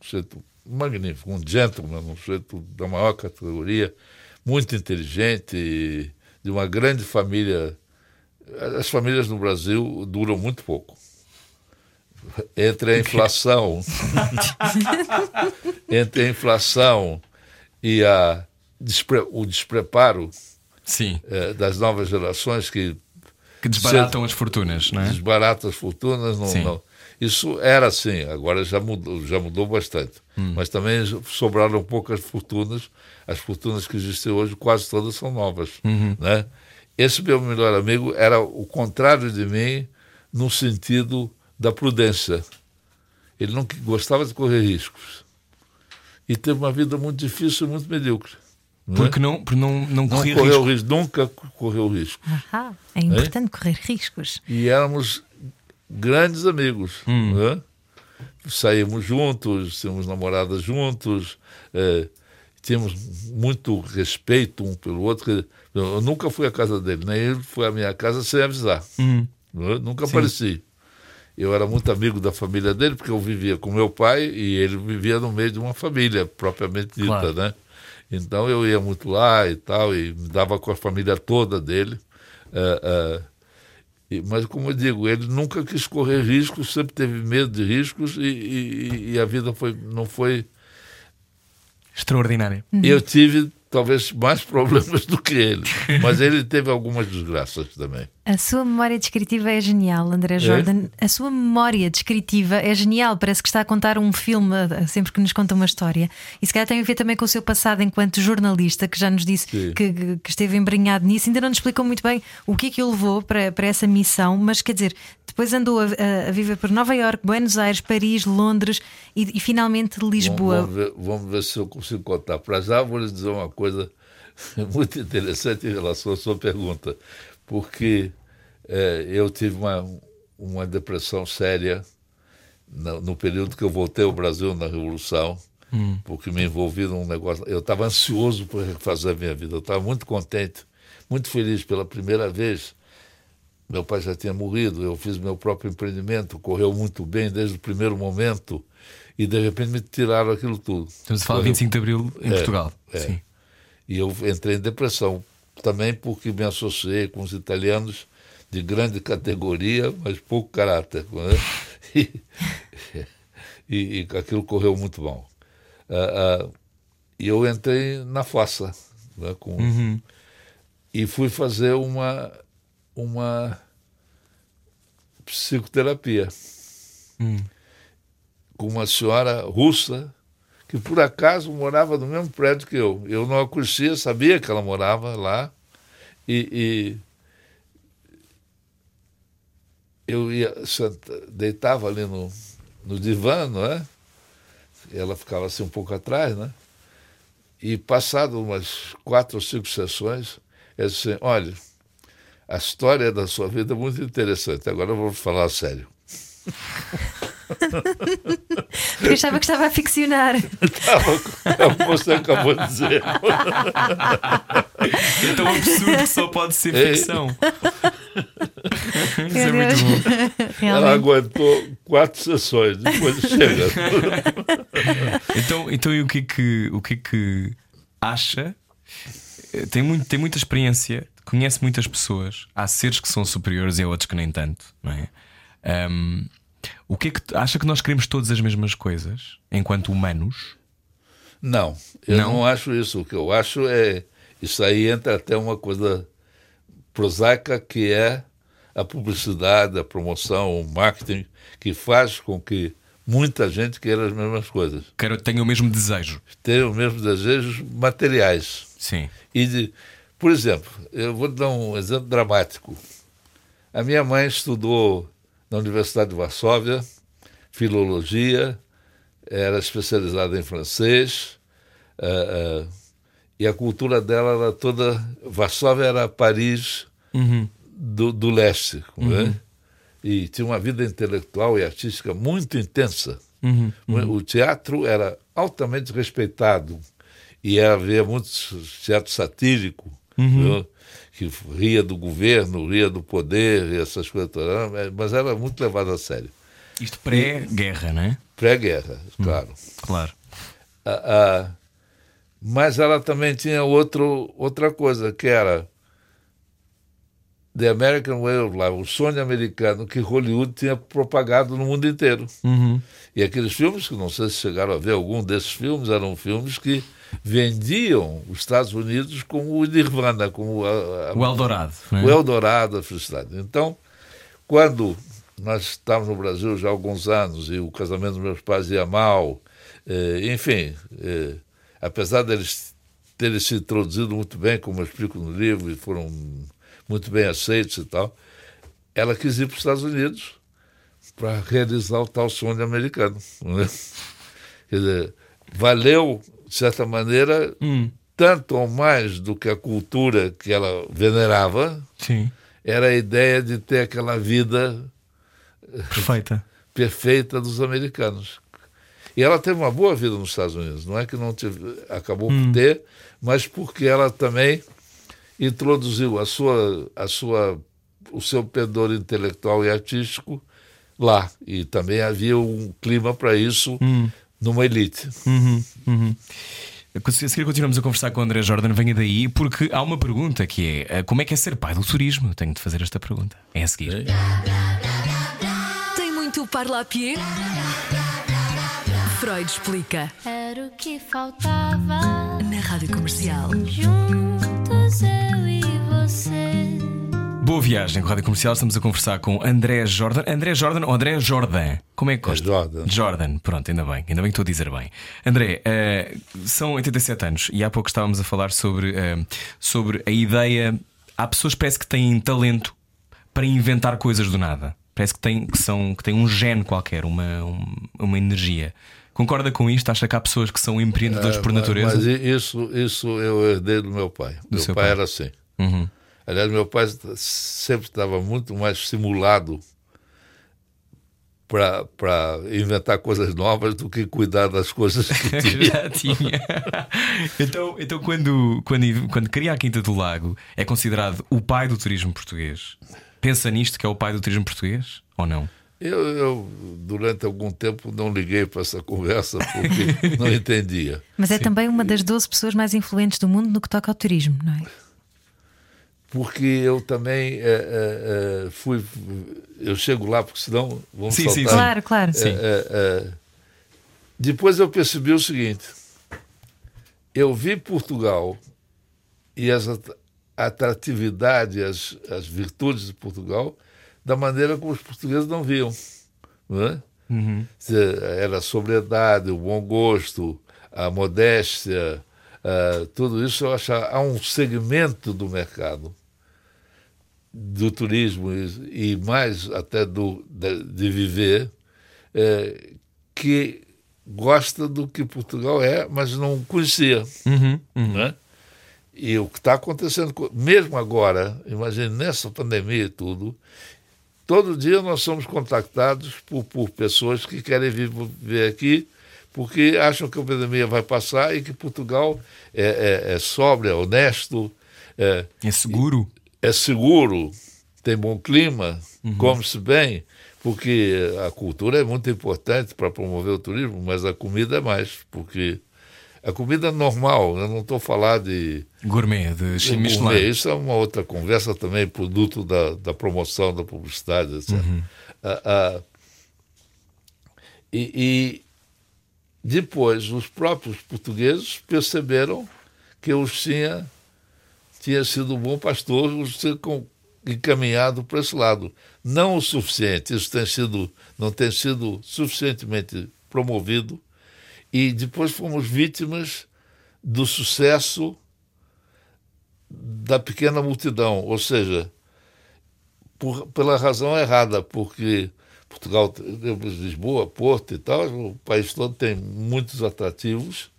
magnífico, um gentleman, um sujeito da maior categoria, muito inteligente, de uma grande família. As famílias no Brasil duram muito pouco. Entre a inflação, entre a inflação e a despre- o despreparo Sim. eh, das novas gerações que Que desbaratam as fortunas, não é? desbarata as fortunas. Não, Sim. não. Isso era assim, agora já mudou, já mudou bastante. Hum. Mas também sobraram poucas fortunas. As fortunas que existem hoje, quase todas são novas. Uhum. Né? Esse meu melhor amigo era o contrário de mim, no sentido da prudência. Ele não gostava de correr riscos. E teve uma vida muito difícil e muito medíocre. né? Porque não, porque não, não não corria correu risco. risco, nunca correu risco. Ah, é importante correr riscos. E éramos grandes amigos. né? Saímos juntos, tínhamos namoradas juntos, eh, tínhamos muito respeito um pelo outro. Eu nunca fui à casa dele, nem ele foi à minha casa sem avisar. né? Nunca apareci. Eu era muito amigo da família dele, porque eu vivia com meu pai e ele vivia no meio de uma família propriamente dita, Claro. né? Então eu ia muito lá e tal, e me dava com a família toda dele. E- mas, como eu digo, ele nunca quis correr riscos, sempre teve medo de riscos e, e- e a vida foi, não foi. Extraordinária. Eu tive talvez mais problemas do que ele, mas ele teve algumas desgraças também. A sua memória descritiva é genial, André Jordan. A sua memória descritiva é genial. Parece que está a contar um filme eh, sempre que nos conta uma história. E se calhar tem a ver também com o seu passado enquanto jornalista, que já nos disse que, que- esteve embrenhado nisso. Ainda não nos explicou muito bem o que é que o levou para, para essa missão, mas quer dizer, depois andou a, a- a viver por Nova Iorque, Buenos Aires, Paris, Londres e, e finalmente Lisboa. Vamos, vamos ver, vamos ver se eu consigo contar. Para já, vou lhe dizer uma coisa muito interessante em relação à sua pergunta, porque eh, eu tive uma, uma depressão séria no, no período que eu voltei ao Brasil na Revolução, porque me envolvi num negócio. Eu estava ansioso por refazer a minha vida, eu estava muito contente, muito feliz pela primeira vez. Meu pai já tinha morrido, eu fiz meu próprio empreendimento, correu muito bem desde o primeiro momento, e de repente me tiraram aquilo tudo. Estamos a falar de Correu- 25 de Abril em É, Portugal. é. Sim. E eu entrei em depressão, também porque me associei com os italianos de grande categoria, mas pouco caráter. né? E, e, e aquilo correu muito mal. Ah, ah, E eu entrei na fossa, né, com, e fui fazer uma, uma psicoterapia com uma senhora russa que por acaso morava no mesmo prédio que eu. Eu não a conhecia, sabia que ela morava lá e, e eu ia deitava ali no, no divã, não é? Ela ficava assim um pouco atrás, né? E passado umas quatro ou cinco sessões, ela disse assim, olha, a história da sua vida é muito interessante. Agora eu vou falar sério. Eu achava que estava a ficcionar. Tava, como você acabou de dizer. É tão absurdo que só pode ser Ei. ficção. Isso é muito bom. Ela aguentou quatro sessões, depois chega. Então, então e o que é que, o que, é que acha? Eh, Tem, muito, tem muita experiência, conhece muitas pessoas. Há seres que são superiores e há outros que nem tanto, não é? Ahm, o que é que acha que nós queremos todas as mesmas coisas enquanto humanos? Não, eu Não? não? acho isso. O que eu acho é. Isso aí entra até uma coisa prosaica que é a publicidade, a promoção, o marketing, que faz com que muita gente queira as mesmas coisas. Quero, tenho o mesmo desejo. Tenha os mesmos desejos materiais. Sim. E de, por exemplo, eu vou dar um exemplo dramático. A minha mãe estudou na Universidade de Varsóvia, filologia, era especializada em francês, ah, ah, e a cultura dela era toda. Varsóvia era Paris do, do leste, né? e tinha uma vida intelectual e artística muito intensa. O teatro era altamente respeitado e havia muito teatro satírico, viu? Que ria do governo, ria do poder essas coisas todas, mas era muito levado a sério. Isto pré-guerra, não é? Pré-guerra, claro. Claro. Ah, ah, mas ela também tinha outro, outra coisa, que era The American Way of Life, o sonho americano que Hollywood tinha propagado no mundo inteiro. E aqueles filmes, que não sei se chegaram a ver algum desses filmes, eram filmes que vendiam os Estados Unidos como o Nirvana, como a, a, O Eldorado. não é? o Eldorado da felicidade. Então, quando nós estávamos no Brasil já há alguns anos e o casamento dos meus pais ia mal, eh, enfim, eh, apesar deles terem se introduzido muito bem, como eu explico no livro, e foram muito bem aceitos e tal, ela quis ir para os Estados Unidos para realizar o tal sonho americano. né? Quer dizer, valeu, de certa maneira, Hum, tanto ou mais do que a cultura que ela venerava, sim, era a ideia de ter aquela vida perfeita. perfeita dos americanos. E ela teve uma boa vida nos Estados Unidos, não é que não teve, acabou por ter, mas porque ela também introduziu a sua, a sua, o seu pendor intelectual e artístico lá. E também havia um clima para isso numa elite. Uhum, uhum. A seguir continuamos a conversar com o André Jordan, venha daí, porque há uma pergunta que é: eh, como é que é ser pai do turismo? Tenho de fazer esta pergunta. É a seguir. Tem muito parlapier? Freud explica. Era o que faltava. Na rádio comercial. Juntos eu e você. Boa viagem com a Rádio Comercial. Estamos a conversar com André Jordan. André Jordan ou André Jordan? Como é que gosta? Jordan. Jordan, pronto, ainda bem, ainda bem que estou a dizer bem. André, eh, são 87 anos e há pouco estávamos a falar sobre, eh, sobre a ideia. Há pessoas que parece que têm talento para inventar coisas do nada. Parece que têm, que são, que têm um gene qualquer, uma, um- uma energia. Concorda com isto? Acha que há pessoas que são empreendedores por Mas- natureza? Mas isso, isso eu herdei do meu pai. meu seu pai, pai. era assim. Uhum. Aliás, meu pai sempre estava muito mais estimulado para inventar coisas novas do que cuidar das coisas que tinha. Já tinha. então, então quando, quando, quando cria a Quinta do Lago, é considerado o pai do turismo português? Pensa nisto que é o pai do turismo português? Ou não? Eu, eu, durante algum tempo, não liguei para essa conversa porque não entendia. Mas é também uma das 12 pessoas mais influentes do mundo no que toca ao turismo, não é? Porque eu também eh, eh, fui. Eu chego lá, porque senão vamos Sim, saltar. sim, Claro, claro. Sim. É, é, é. Depois eu percebi o seguinte: eu vi Portugal e as at- atratividade, as, as virtudes de Portugal, da maneira como os portugueses não viam. Não é? Uhum. Era a sobriedade, o bom gosto, a modéstia, ah, tudo isso eu acho há um segmento do mercado do turismo e, e mais até do, de, de viver eh, que gosta do que Portugal é, mas não conhecia. Uhum, uhum. Né? E o que está acontecendo, co- mesmo agora, imagine nessa pandemia e tudo, todo dia nós somos contactados por, por pessoas que querem vir viver aqui porque acham que a pandemia vai passar e que Portugal é, é, é sóbrio, é honesto, é, É seguro? é seguro, tem bom clima, come-se bem, porque a cultura é muito importante para promover o turismo, mas a comida é mais, porque a comida é normal, eu não estou falando de Gourmet de Chim gourmet, Michelin. isso é uma outra conversa também, produto da, da promoção, da publicidade, etc. Ah, ah, e, e depois os próprios portugueses perceberam que eu tinha, tinha sido um bom pastor, os tinha encaminhado para esse lado. Não o suficiente, isso tem sido, não tem sido suficientemente promovido, e depois fomos vítimas do sucesso da pequena multidão, ou seja, por- pela razão errada, porque Portugal, Lisboa, Porto e tal, o país todo tem muitos atrativos,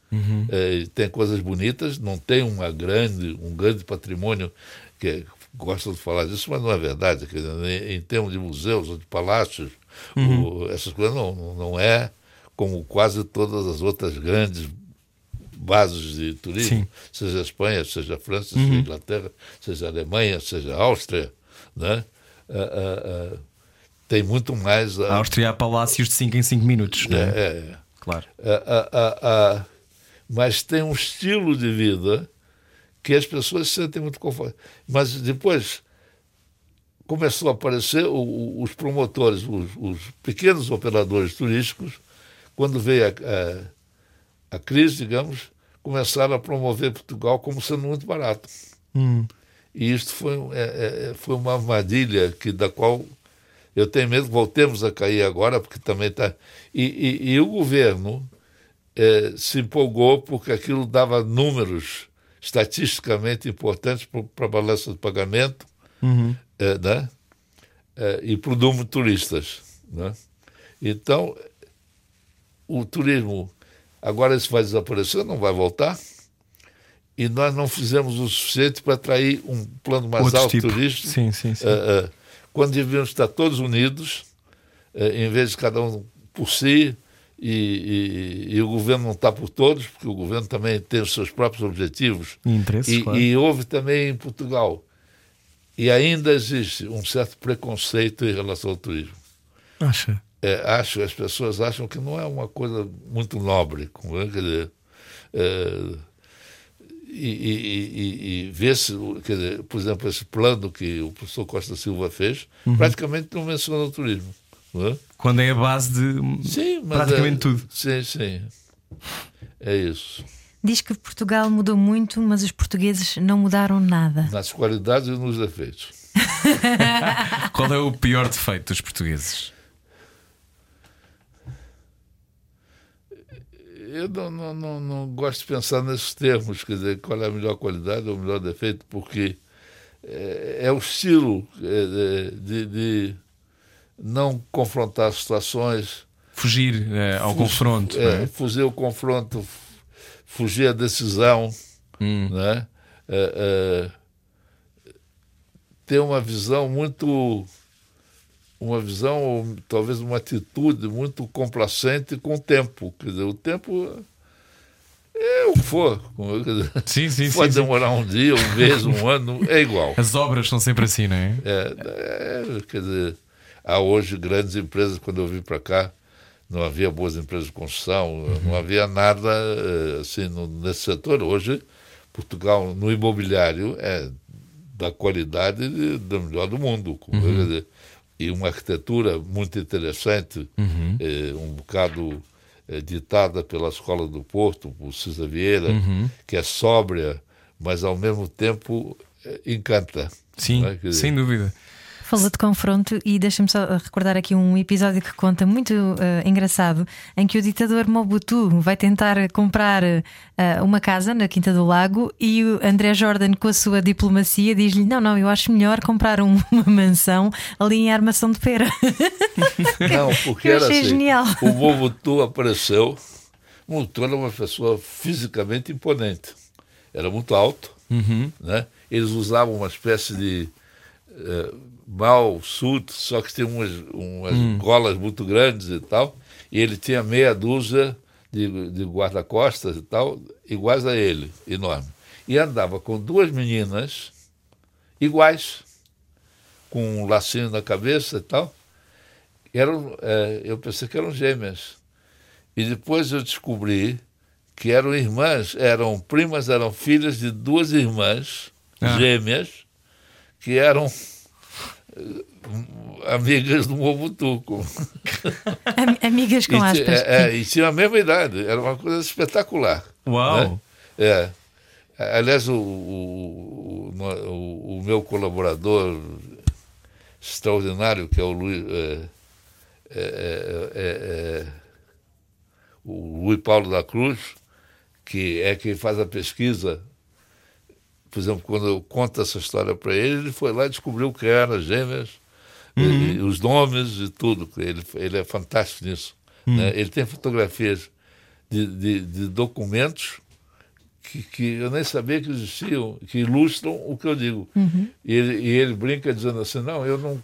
eh, e tem coisas bonitas, não tem uma grande, um grande patrimônio que gostam de falar disso, mas não é verdade. Dizer, em, termos de museus ou de palácios, o- essas coisas não, não é como quase todas as outras grandes bases de turismo, Sim. seja a Espanha, seja a França, seja a Inglaterra, seja a Alemanha, seja a Áustria, né? Ah, ah, ah, tem muito mais A a, Áustria há palácios de 5 em 5 minutos, não é, é? é, Claro. ah, ah, ah, ah, mas tem um estilo de vida que as pessoas se sentem muito confortáveis. Mas depois começou a aparecer o- os promotores, os, os pequenos operadores turísticos, quando veio a, a, a crise, digamos, começaram a promover Portugal como sendo muito barato. E isto foi, é- é- foi uma armadilha que, da qual eu tenho medo que voltemos a cair agora, porque também está. E, e- e o governo eh, se empolgou porque aquilo dava números estatisticamente importantes para a balança de pagamento eh, né? Eh, e para o número de turistas. Né? Então, o turismo, agora isso vai desaparecer, não vai voltar. E nós não fizemos o suficiente para atrair um plano mais Outro alto tipo. turístico. Sim, sim, sim. Eh, eh, quando devíamos estar todos unidos, eh, em vez de cada um por si, e, e- e o governo não está por todos, porque o governo também tem os seus próprios objetivos. E interesses, E, claro. e houve também em Portugal. E ainda existe um certo preconceito em relação ao turismo. Acha? É, acho, as pessoas acham que não é uma coisa muito nobre. como é, quer dizer, é, e, e, e, e vê-se, quer dizer, por exemplo, esse plano que o professor Costa Silva fez, Uhum. praticamente não menciona o turismo. Não é? Quando é a base de Sim, mas praticamente é- tudo. Sim, sim. É isso. Diz que Portugal mudou muito, mas os portugueses não mudaram nada. Nas qualidades e nos defeitos. Qual é o pior defeito dos portugueses? Eu não, não, não, não gosto de pensar nesses termos, quer dizer, qual é a melhor qualidade ou o melhor defeito, porque é, é o estilo é, de, de não confrontar situações, Fugir eh, ao confronto. não é, é? fugir o confronto, fugir a decisão, Hum. né? É, é, ter uma visão muito uma visão ou talvez uma atitude muito complacente com o tempo quer dizer o tempo é o que for dizer, Sim, sim, pode sim, demorar um dia um mês um ano é igual As obras são sempre assim, não é? é, é, quer dizer, há hoje grandes empresas, quando eu vim para cá, não havia boas empresas de construção, não havia nada eh, assim nesse setor. Hoje, Portugal, no imobiliário, é da qualidade de- da melhor do mundo. como quer dizer, e uma arquitetura muito interessante, eh, um bocado eh, ditada pela Escola do Porto, por Cisa Vieira, que é sóbria, mas ao mesmo tempo eh, encanta. Sim, é? Dizer, sem dúvida. Falou de confronto e deixa-me só recordar aqui um episódio que conta muito eh, engraçado em que o ditador Mobutu vai tentar comprar eh, uma casa na Quinta do Lago e o André Jordan, com a sua diplomacia, diz-lhe: Não, não, eu acho melhor comprar um- uma mansão ali em Armação de Pera. Não, porque era assim. genial. O Mobutu apareceu. O Mobutu era uma pessoa fisicamente imponente. Era muito alto. Né? Eles usavam uma espécie de eh, mal suit, só que tinha umas, umas golas muito grandes e tal. E ele tinha meia dúzia de, de guarda-costas e tal, iguais a ele, enorme. E andava com duas meninas iguais, com um lacinho na cabeça e tal eram, eh, eu pensei que eram gêmeas. E depois eu descobri que eram irmãs, eram primas, eram filhas de duas irmãs Ah. gêmeas que eram amigas do Mobutu. com- Am- Amigas com e, aspas. é, é, e tinham a mesma idade, era uma coisa espetacular. Uau! né? É. Aliás, o, o, o, o- meu colaborador extraordinário, que é o Luiz, é, é, é, é, é, o Luiz Paulo da Cruz, que é quem faz a pesquisa. Por exemplo, quando eu conto essa história para ele, ele foi lá e descobriu que eram gêmeas, e- e os nomes e tudo. Ele, ele é fantástico nisso. né? Ele tem fotografias de, de, de documentos que, que eu nem sabia que existiam, que ilustram o que eu digo. E, ele, e ele brinca dizendo assim, não, eu não...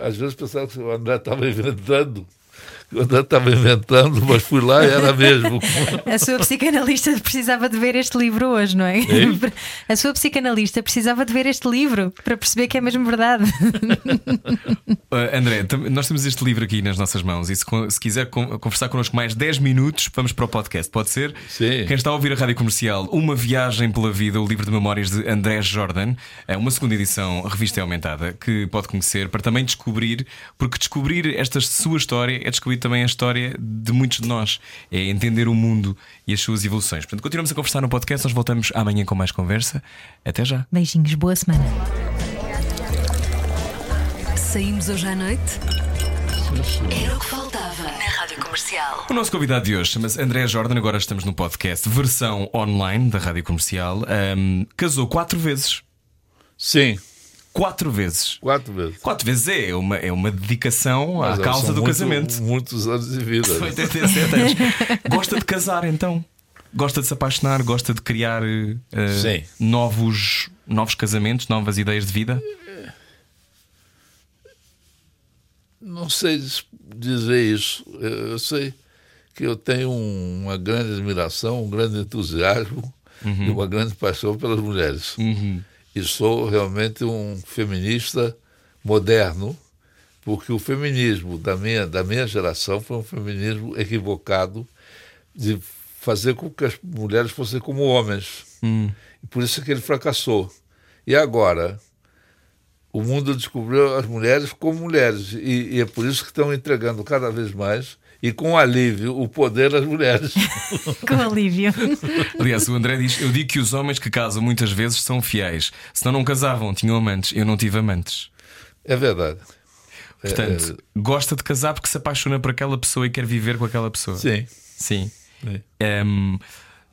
Às vezes pensava que o André estava inventando, André estava inventando, mas fui lá e era mesmo. A sua psicanalista precisava de ver este livro hoje, não é? Hein? A sua psicanalista precisava de ver este livro para perceber que é mesmo verdade. Uh, André, nós temos este livro aqui nas nossas mãos e se, se quiser con- conversar connosco mais 10 minutos, vamos para o podcast, pode ser? Sim. Quem está a ouvir a rádio comercial, Uma Viagem pela Vida, o livro de memórias de André Jordan, é uma segunda edição, revista e aumentada, que pode conhecer para também descobrir, porque descobrir esta sua história é descobrir também a história de muitos de nós. É entender o mundo e as suas evoluções. Portanto, continuamos a conversar no podcast. Nós voltamos amanhã com mais conversa. Até já. Beijinhos, boa semana. Saímos hoje à noite? Era o que faltava na Rádio Comercial. O nosso convidado de hoje chama-se André Jordan. Agora estamos no podcast, versão online da Rádio Comercial. Ahm, casou quatro vezes. Sim, Quatro vezes. quatro vezes. Quatro vezes é uma, é uma dedicação Mas, à causa do muito- casamento. Muitos anos de vida. São né? 87 anos. Gosta de casar então? Gosta de se apaixonar? Gosta de criar Sim. novos, novos casamentos, novas ideias de vida? Não sei dizer isso. Eu sei que eu tenho um- uma grande admiração, um grande entusiasmo e uma grande paixão pelas mulheres. E sou realmente um feminista moderno, porque o feminismo da minha, da minha geração foi um feminismo equivocado de fazer com que as mulheres fossem como homens. E por isso que ele fracassou. E agora, o mundo descobriu as mulheres como mulheres. E, e é por isso que estão entregando cada vez mais e com alívio o poder às mulheres. Com alívio. Aliás, o André diz: Eu digo que os homens que casam muitas vezes são fiéis. Senão não casavam, tinham amantes. Eu não tive amantes. é verdade. Portanto, gosta de casar porque se apaixona por aquela pessoa e quer viver com aquela pessoa. Sim. Sim. Sim. Um,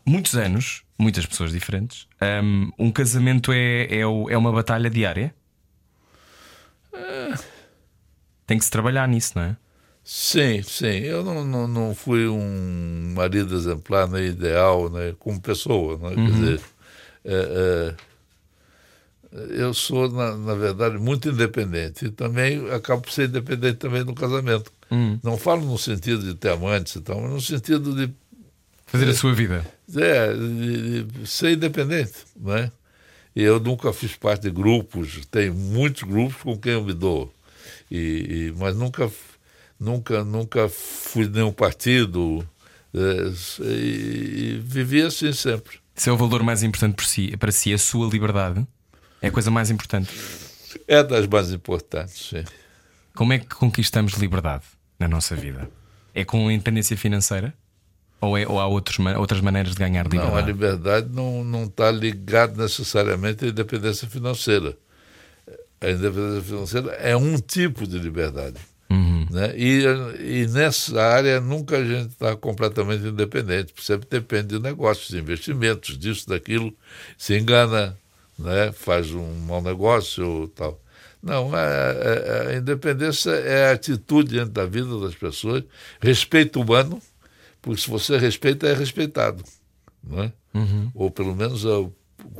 muitos anos, muitas pessoas diferentes. Um, um casamento é, é, é uma batalha diária. Tem que se trabalhar nisso, não é? Sim, sim. Eu não, não, não fui um marido exemplar, nem ideal, né, como pessoa. Né? Quer dizer, é, é, eu sou, na, na verdade, muito independente. E também acabo por ser independente também no casamento. Não falo no sentido de ter amantes e tal, mas no sentido de Fazer a sua vida. É, de, de ser independente, né? Eu nunca fiz parte de grupos, tem muitos grupos com quem eu me dou, e, e- mas nunca, nunca, nunca fui de nenhum partido, é, e, e vivi assim sempre. Se é o valor mais importante por si, para si, a sua liberdade. É a coisa mais importante. É das mais importantes, sim. Como é que conquistamos liberdade na nossa vida? É com independência financeira? Ou, é, ou há outros, outras maneiras de ganhar Não, a liberdade? liberdade não não está ligada necessariamente à independência financeira. A independência financeira é um tipo de liberdade. Né? E, e nessa área nunca a gente está completamente independente, sempre depende de negócios, de investimentos, disso, daquilo, se engana, né? faz um mau negócio ou tal. Não, a, a- a independência é a atitude diante da vida das pessoas, respeito humano, porque se você respeita, é respeitado. Né? Ou pelo menos é o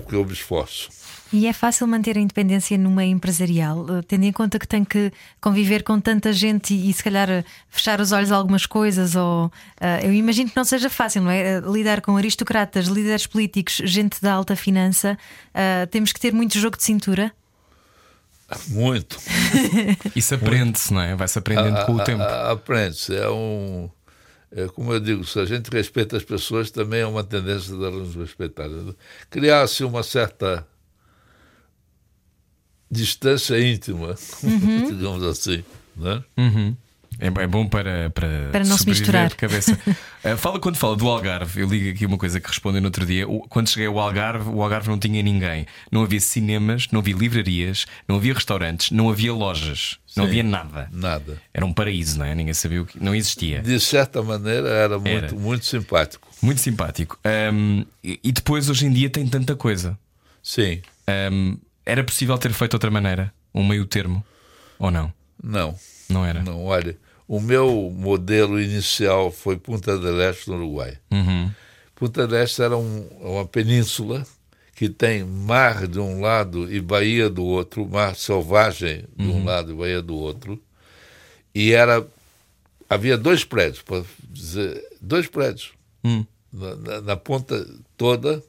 que eu me esforço. E é fácil manter a independência no meio empresarial, eh, tendo em conta que tem que conviver com tanta gente e, e se calhar eh, fechar os olhos a algumas coisas, ou eh, eu imagino que não seja fácil, não é? Lidar com aristocratas, líderes políticos, gente da alta finança, eh, temos que ter muito jogo de cintura. Muito. Isso aprende-se, não é? Vai-se aprendendo com o A- tempo. a- Aprende-se. É um. É, como eu digo, se a gente respeita as pessoas, também é uma tendência de elas nos respeitarem. Criar-se uma certa distância íntima, digamos assim. Né? Uhum. É, é bom para, para, Para não se misturar. de cabeça. Ah, fala quando fala do Algarve. Eu ligo aqui uma coisa que respondi no outro dia. O- Quando cheguei ao Algarve, o Algarve não tinha ninguém. Não havia cinemas, não havia livrarias, não havia restaurantes, não havia lojas, não Sim. havia nada. Nada. Era um paraíso, não é? Ninguém sabia o que. Não existia. De certa maneira, era muito, Era. muito simpático. Muito simpático. Ahm, e e depois, hoje em dia, tem tanta coisa. Sim. Ahm, era possível ter feito outra maneira? Um meio termo? Ou não? Não. Não era? Não, olha, o meu modelo inicial foi Punta del Este, no Uruguai. Uhum. Punta del Este era um- uma península que tem mar de um lado e baía do outro, mar selvagem de um lado e baía do outro. E era havia dois prédios, para dizer, dois prédios. Hum. Na, na- na ponta toda,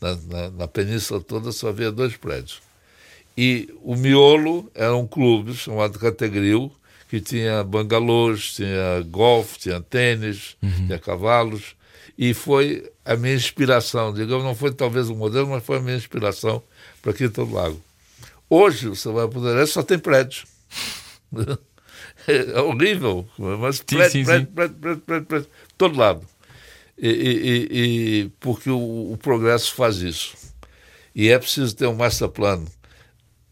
na, na- na península toda, só havia dois prédios. E o miolo era um clube chamado Categril, que tinha bangalôs, tinha golfe, tinha tênis, tinha cavalos. E foi a minha inspiração. Digamos, não foi talvez o modelo, mas foi a minha inspiração para Quinta do Lago. Hoje, você vai para o Nordeste, só tem prédios. É horrível, mas Sim, preto, sim, sim. preto, preto, preto, preto, todo lado. E- e- e- porque o, o progresso faz isso. E é preciso ter um master plano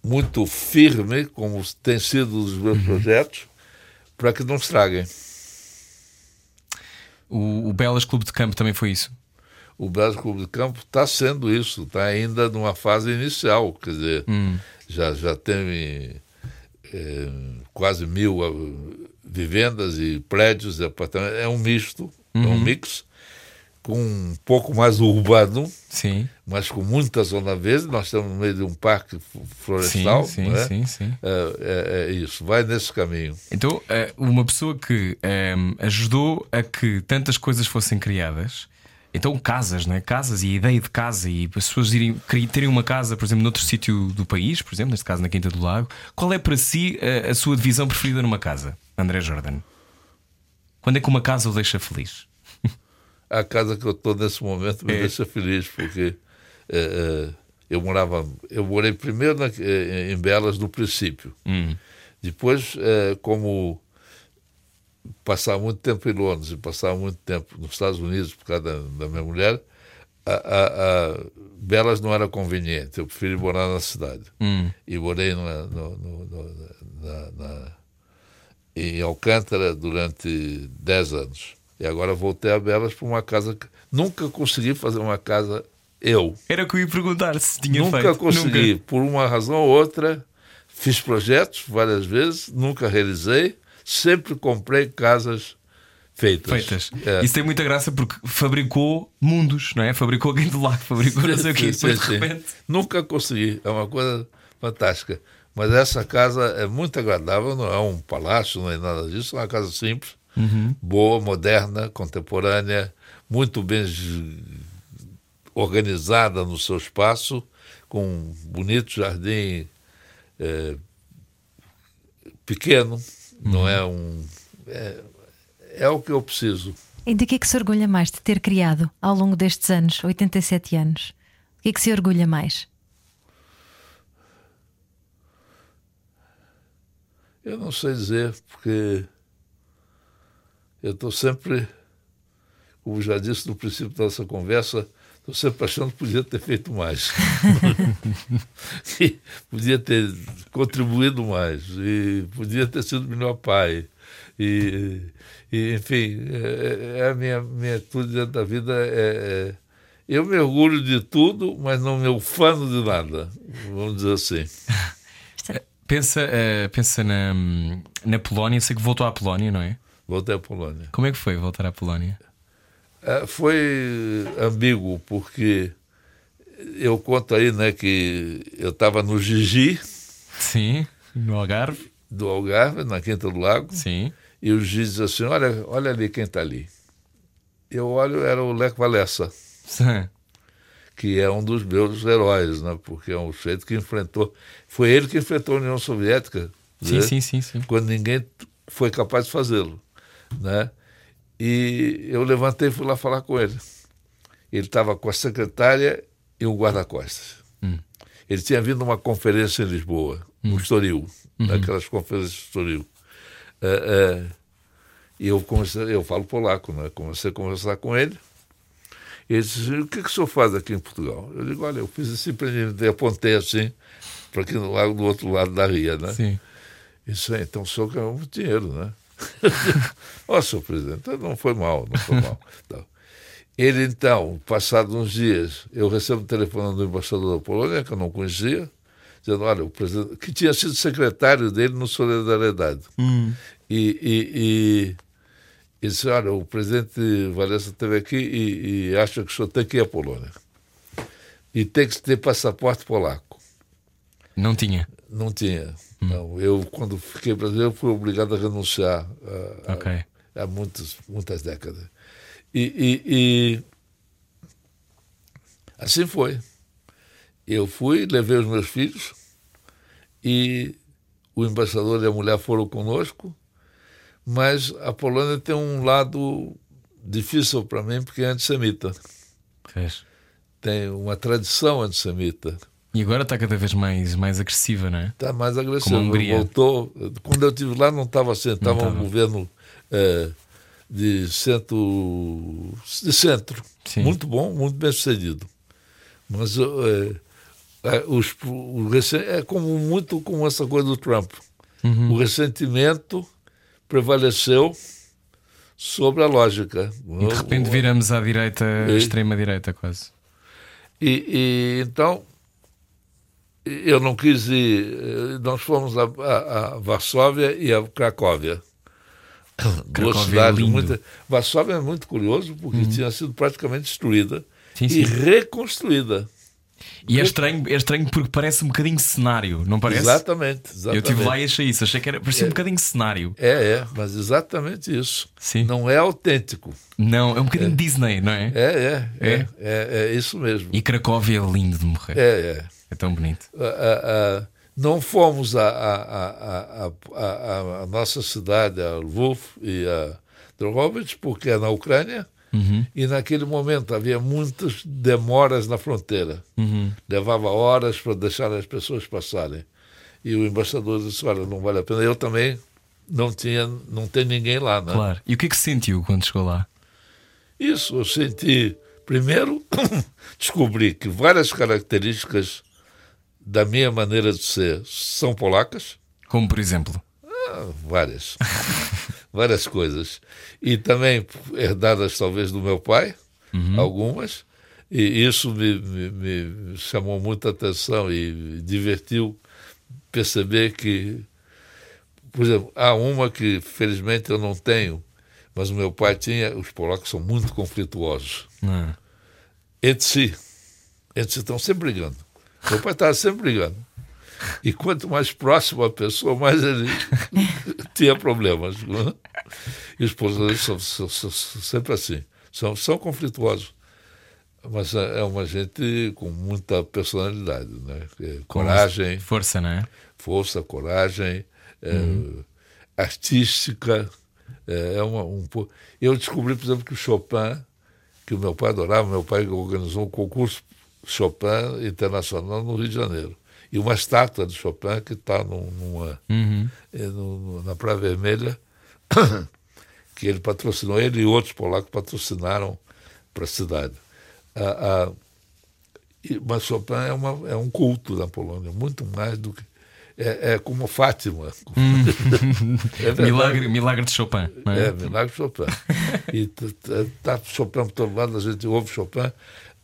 muito firme, como tem sido os meus Uhum. projetos, para que não estraguem. O, o Belas Clube de Campo também foi isso. O Brasil Clube de Campo está sendo isso, está ainda numa fase inicial, quer dizer, Hum. já, já tem eh, quase mil ah, vivendas e prédios e apartamentos. É um misto, é Uhum. um mix, com um pouco mais urbano, Sim. mas com muita zona verde. Nós estamos no meio de um parque florestal. sim, sim, é? sim, sim. É, é- é isso, vai nesse caminho. Então, eh, uma pessoa que eh, ajudou a que tantas coisas fossem criadas. Então, casas, não é? Casas e a ideia de casa e as pessoas irem, terem uma casa, por exemplo, noutro sítio do país, por exemplo, neste caso na Quinta do Lago. Qual é para si eh, a sua divisão preferida numa casa, André Jordan? Quando é que uma casa o deixa feliz? A casa que eu estou nesse momento me É. deixa feliz, porque eh, eu morava. Eu morei primeiro na- eh, em Belas no princípio. Hum. Depois, como passava muito tempo em Londres e passava muito tempo nos Estados Unidos por causa da, da minha mulher, a, a- a Belas não era conveniente. Eu preferi morar na cidade. Hum. E morei no- no- no- na- na- em Alcântara durante 10 anos. E agora voltei a Belas para uma casa que nunca consegui fazer uma casa eu. Era o que eu ia perguntar se tinha Nunca feito. consegui, por uma razão ou outra. Fiz projetos várias vezes, nunca realizei. Sempre comprei casas feitas. Feitas. É. Isso tem muita graça porque fabricou mundos, não é? Fabricou alguém do lago, fabricou não sei o quê. Sim, sim, de sim. repente. Nunca consegui. É uma coisa fantástica. Mas essa casa é muito agradável, não é um palácio, não é nada disso, é uma casa simples, Uhum. boa, moderna, contemporânea, muito bem organizada no seu espaço, com um bonito jardim eh, pequeno, não é um. É, é o que eu preciso. E de que é que se orgulha mais de ter criado ao longo destes anos, 87 anos? O que é que se orgulha mais? Eu não sei dizer, porque eu estou sempre, como já disse no princípio da nossa conversa, estou sempre achando que podia ter feito mais. Que podia ter contribuído mais, e podia ter sido melhor pai. E, e, enfim, é, é a minha, minha atitude dentro da vida é, é- Eu me orgulho de tudo, mas não me ufano de nada, vamos dizer assim. Pensa, eh, pensa na, na Polónia, sei que voltou à Polónia, não é? Voltei à Polônia. Como é que foi voltar à Polónia? É, foi ambíguo, porque eu conto aí né, que eu estava no Gigi, Sim, no Algarve. do Algarve, na Quinta do Lago, Sim. e o juiz diz assim: olha, olha ali quem está ali. Eu olho, era o Lech Walesa, Sim. que é um dos meus heróis, né, porque é um sujeito que enfrentou. Foi ele que enfrentou a União Soviética. Sim, né? sim, sim, sim. quando ninguém foi capaz de fazê-lo, né? E eu levantei e fui lá falar com ele. Ele estava com a secretária e o guarda-costas. Hum. Ele tinha vindo a uma conferência em Lisboa, no Estoril, Uhum. naquelas conferências de Estoril. É, é, e eu comecei, eu falo polaco, né? Comecei a conversar com ele. Ele disse: O que, que o senhor faz aqui em Portugal? Eu digo: Olha, eu fiz esse empreendimento, apontei assim, para aqui no do outro lado da ria, né? Sim. Isso aí, então o senhor ganhou muito dinheiro, né? Ó, senhor presidente, não foi mal, não foi mal. Então, ele, então, passados uns dias, eu recebo um telefone do embaixador da Polônia, que eu não conhecia, dizendo, olha, o presidente, que tinha sido secretário dele no Solidariedade. E, e, e, e disse, olha, o presidente Valessa esteve aqui e, e acha que o senhor tem que ir à Polônia. E tem que ter passaporte polaco. Não tinha. Não tinha. Não, eu, quando fiquei brasileiro, fui obrigado a renunciar a, a- Ok. há muitas, muitas décadas. E, e- e assim foi. Eu fui, levei os meus filhos e o embaixador e a mulher foram conosco, mas a Polônia tem um lado difícil para mim porque é antissemita. Fez. Tem uma tradição antissemita. E agora está cada vez mais, mais agressiva, não é? Está mais Como a agressivo. Hungria. Voltou. Quando eu estive lá, não estava assim. Estava um governo eh, de centro. De centro. Sim. Muito bom, muito bem sucedido. Mas eh, eh, os, o é como muito como essa coisa do Trump. Uhum. O ressentimento prevaleceu sobre a lógica. E de repente viramos à direita, E- extrema-direita, quase. E, e então eu não quis ir. eh, Nós fomos a, a, a Varsóvia e a Cracóvia. Duas Cracóvia é cidades. Uhum. muito. Varsóvia é muito curioso porque tinha sido praticamente destruída Sim, e sim. reconstruída. E é estranho, é estranho porque parece um bocadinho cenário, não parece? Exatamente, Eu exatamente. estive lá e achei isso, achei que era, parecia um bocadinho cenário. É, é, mas exatamente isso. Sim. Não é autêntico. Não, é um bocadinho Disney, não é? É, é, É? é, é, é isso mesmo. E Cracóvia é lindo de morrer. É, é. É tão bonito. a- a- a- não fomos a, a, a, a, nossa cidade, a Lvov e a Drogovic, porque é na Ucrânia, e naquele momento havia muitas demoras na fronteira. Levava horas para deixar as pessoas passarem. E o embaixador disse, olha, não vale a pena. Eu também não tinha, não tem ninguém lá, né? Claro. E o que é que sentiu quando chegou lá? Isso, eu senti. Primeiro, descobri que várias características da minha maneira de ser são polacas. Como por exemplo? Ah, várias. várias coisas. E também herdadas, talvez, do meu pai, algumas. E isso me, me- me chamou muita atenção e divertiu perceber que, por exemplo, há uma que felizmente eu não tenho, mas o meu pai tinha. Os polacos são muito conflituosos Não. entre si. Entre si estão sempre brigando. Meu pai estava sempre brigando. E quanto mais próximo a pessoa, mais ele tinha problemas. né? E os poloneses são, são- são- são sempre assim. São, são conflituosos. Mas é é uma gente com muita personalidade. Né? É, Coragem, Força, não é? força, coragem, é, artística. É, é uma, um, eu descobri, por exemplo, que o Chopin, que o meu pai adorava, meu pai organizou um concurso Chopin internacional no Rio de Janeiro. E uma estátua de Chopin que está num- numa, Uhum. é, na Praia Vermelha, que ele patrocinou, ele e outros polacos patrocinaram para a cidade. A- a- mas Chopin é, uma, é um culto na Polônia, muito mais do que. É, é como Fátima. é verdade. Milagre, milagre de Chopin, é? É, Milagre Chopin. E está Chopin por todo lado, a gente ouve Chopin.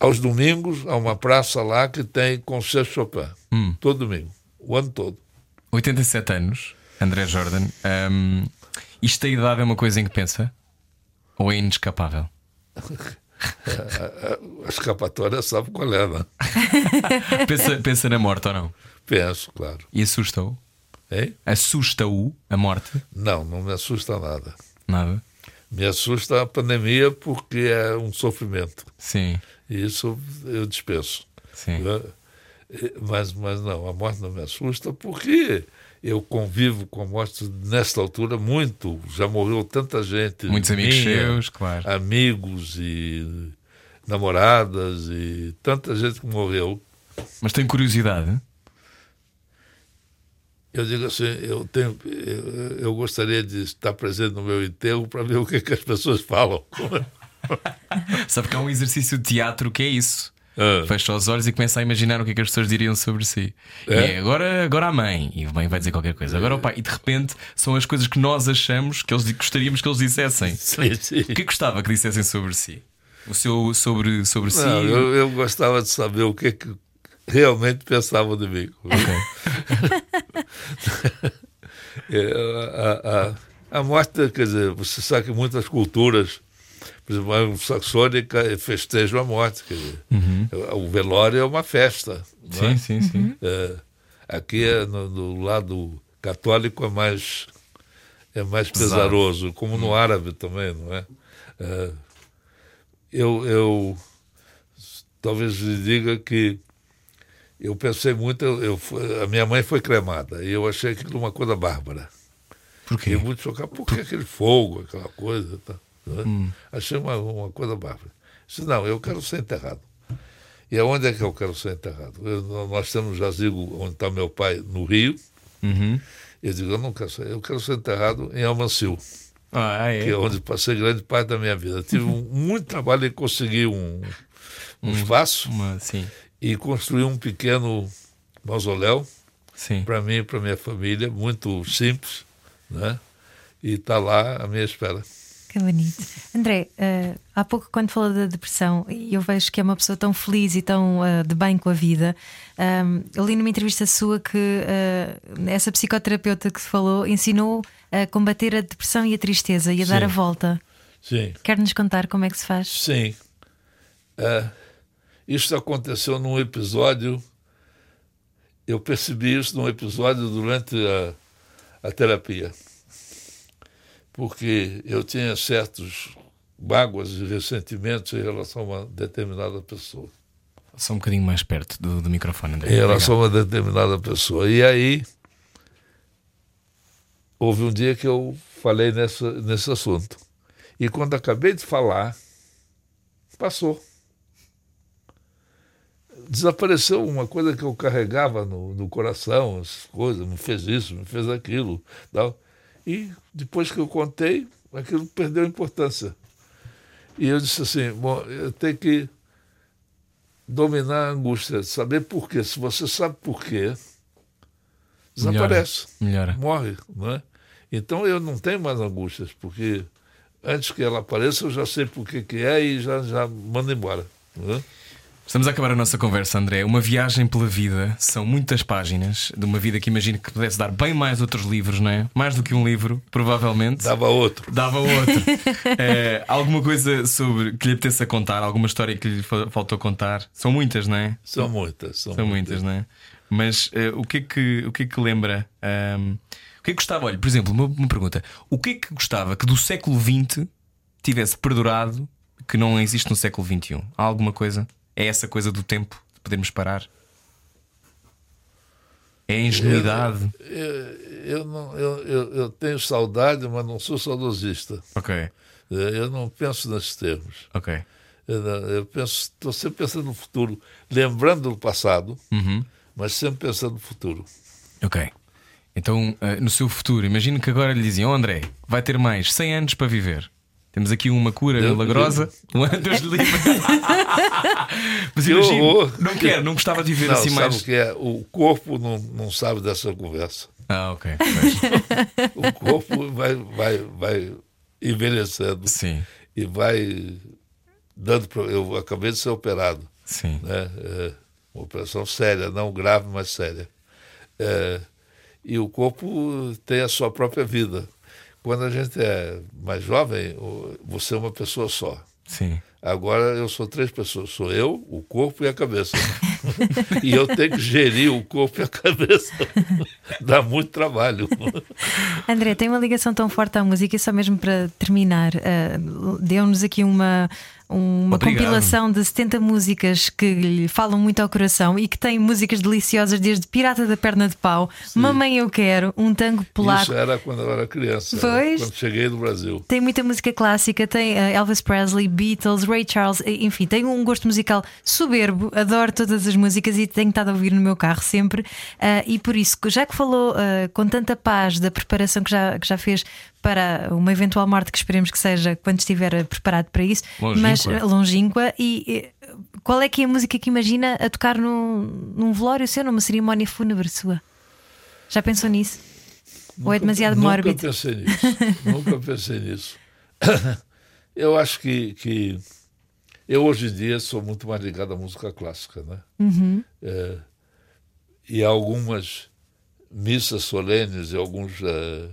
Aos domingos, há uma praça lá que tem concerto Chopin. Hum. Todo domingo, o ano todo. 87 anos, André Jordan. Hum, isto da idade é uma coisa em que pensa? Ou é inescapável? A escapatória sabe qual é, né? Pensa, pensa na morte ou não? Penso, claro. E assusta-o? Assusta-o a morte? Não, não me assusta nada. Nada? Me assusta a pandemia porque é um sofrimento. Sim, E isso eu dispenso. sim. Eh, Mas, mas não, a morte não me assusta porque eu convivo com a morte nesta altura muito. Já morreu tanta gente. Muitos amigos minha, seus, claro. Amigos e namoradas e tanta gente que morreu. Mas tem curiosidade? Eu digo assim, eu, tenho, eu, eu gostaria de estar presente no meu enterro para ver o que, é que as pessoas falam. Sabe que há um exercício de teatro que é isso. Ah. Fecha os olhos e começa a imaginar o que é que as pessoas diriam sobre si. E É? é, agora, agora a mãe, e a mãe vai dizer qualquer coisa. Agora o pai, e de repente são as coisas que nós achamos que eles gostaríamos que eles dissessem. Sim, sim. O que gostava que dissessem sobre si? O seu sobre, sobre si? Não, eu, eu gostava de saber o que, é que realmente pensavam de mim. É, a, a, a morte, quer dizer, você sabe que muitas culturas, por exemplo, a anglo-saxônica festejam a morte. Quer dizer, O velório é uma festa. não é? Sim, sim, sim. É, aqui é no, no lado católico é mais é mais pesaroso, como no árabe também, não é? É, eu, eu talvez lhe diga que eu pensei muito, eu, eu fui- a minha mãe foi cremada e eu achei aquilo uma coisa bárbara. Por Fiquei quê? muito chocado, porque aquele fogo, aquela coisa. Tá, não é? Achei uma, uma coisa bárbara. Disse, não, eu quero ser enterrado. E aonde é que eu quero ser enterrado? Eu, nós temos jazigo onde está meu pai, no Rio. Uhum. Eu digo, eu não quero ser, eu quero ser enterrado em Almancil, Ah, é. que é onde passei grande parte da minha vida. Tive um- muito trabalho em conseguir um, um espaço Uma, e construir um pequeno mausoléu para mim e para minha família, muito simples, né? E está lá à minha espera. Que bonito. André, eh, há pouco, quando falou da depressão, eu vejo que é uma pessoa tão feliz e tão eh, de bem com a vida. Ahm, eu li numa entrevista sua que eh, essa psicoterapeuta que falou ensinou a combater a depressão e a tristeza e a dar Sim. a volta. Sim. Quer nos contar como é que se faz? Sim. É, isso aconteceu num episódio. Eu percebi isso num episódio durante a, a terapia. Porque eu tinha certos mágoas e ressentimentos em relação a uma determinada pessoa. Só um bocadinho mais perto do, do microfone, André. Em relação a uma determinada pessoa. E aí, houve um dia que eu falei nessa, nesse assunto. E quando acabei de falar, passou. Desapareceu uma coisa que eu carregava no, no coração, as coisas, me fez isso, me fez aquilo. Tal. E depois que eu contei, aquilo perdeu importância. E eu disse assim: bom, eu tenho que dominar a angústia, saber por quê. Se você sabe por quê, desaparece, Melhora. morre, não é? Então eu não tenho mais angústias, porque antes que ela apareça eu já sei por que que é e já, já mando embora. É? Estamos a acabar a nossa conversa, André. Uma viagem pela vida são muitas páginas de uma vida que imagino que pudesse dar bem mais outros livros, não é? Mais do que um livro, provavelmente. Dava outro. Dava outro. Eh, alguma coisa sobre que lhe apetece a contar? Alguma história que lhe fa- faltou contar? São muitas, não é? São muitas. São, São muitas, não é? Mas eh, o, que é que, o que é que lembra? ahm, o que é que gostava? Olha, por exemplo, uma, uma pergunta: o que é que gostava que do século XX tivesse perdurado que não existe no século XXI? Há alguma coisa? É essa coisa do tempo de podermos parar? É a ingenuidade? Eu, eu, não, eu, eu, eu tenho saudade, mas não sou saudosista. Ok, Eu não penso nesses termos. ok. Eu, eu penso, estou sempre pensando no futuro, lembrando do passado, Uhum. mas sempre pensando no futuro. Ok. Então, eh, no seu futuro, imagino que agora lhe diziam: oh, André, vai ter mais 100 anos para viver. Temos aqui uma cura milagrosa. Um lhe livre. Mas imagino, não quero, não gostava de viver Não, assim mais. o que é? O corpo não, não sabe dessa conversa. Ah, ok. O corpo vai, vai, vai envelhecendo Sim, e vai dando. Eu acabei de ser operado, sim. né? É, uma operação séria, não grave, mas séria. É, e o corpo tem a sua própria vida. Quando a gente é mais jovem, você é uma pessoa só. Sim. Agora eu sou três pessoas. Sou eu, o corpo e a cabeça. e eu tenho que gerir o corpo e a cabeça. Dá muito trabalho. André, tem uma ligação tão forte à música e só mesmo para terminar, eh, deu-nos aqui uma, uma Obrigado. compilação de 70 músicas que lhe falam muito ao coração e que têm músicas deliciosas, desde Pirata da Perna de Pau, Mamãe Eu Quero, um tango polaco. Isso era quando eu era criança. Pois. Quando cheguei no Brasil. Tem muita música clássica, tem eh, Elvis Presley, Beatles, Ray Charles, enfim, tem um gosto musical soberbo, adoro todas as músicas e tenho estado a ouvir no meu carro sempre. Ah, e por isso, já que falou ah, com tanta paz da preparação que já, que já fez para uma eventual morte que esperemos que seja quando estiver preparado para isso, Longínqua. mas eh, longínqua, e eh, qual é que é a música que imagina a tocar num, num velório seu, numa cerimónia fúnebre sua? Já pensou nisso? Ou é demasiado nunca mórbido? pensei nisso. nunca pensei nisso. Eu acho que, que eu hoje em dia sou muito mais ligado à música clássica, né? Uhum. É, e algumas missas solenes e alguns é,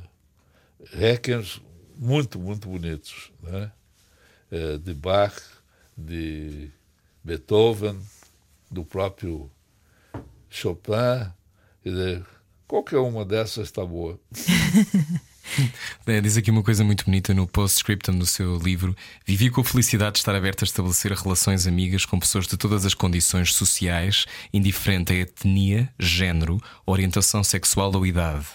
requiems muito, muito bonitos, né? É, de Bach, de Beethoven, do próprio Chopin, quer dizer, qualquer uma dessas está boa. É, diz aqui uma coisa muito bonita no postscriptum do seu livro. Vivi com a felicidade de estar aberto a estabelecer relações amigas com pessoas de todas as condições sociais, indiferente a etnia, género, orientação sexual ou idade.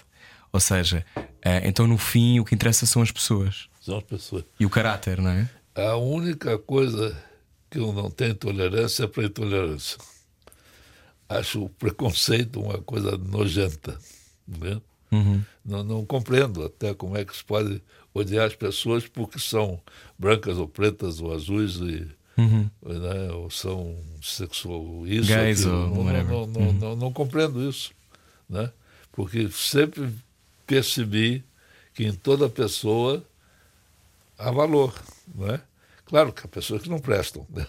Ou seja, eh, então no fim o que interessa são as pessoas São as pessoas. e o caráter, não é? A única coisa que eu não tenho tolerância para intolerância. Acho o preconceito uma coisa nojenta. Né? Uhum. Não, não compreendo até como é que se pode odiar as pessoas porque são brancas ou pretas ou azuis e, uhum. né, ou são sexual isso Gays ou não, não, não, não, uhum. não, não, compreendo isso né porque sempre percebi que em toda pessoa há valor não é claro que há pessoas que não prestam né?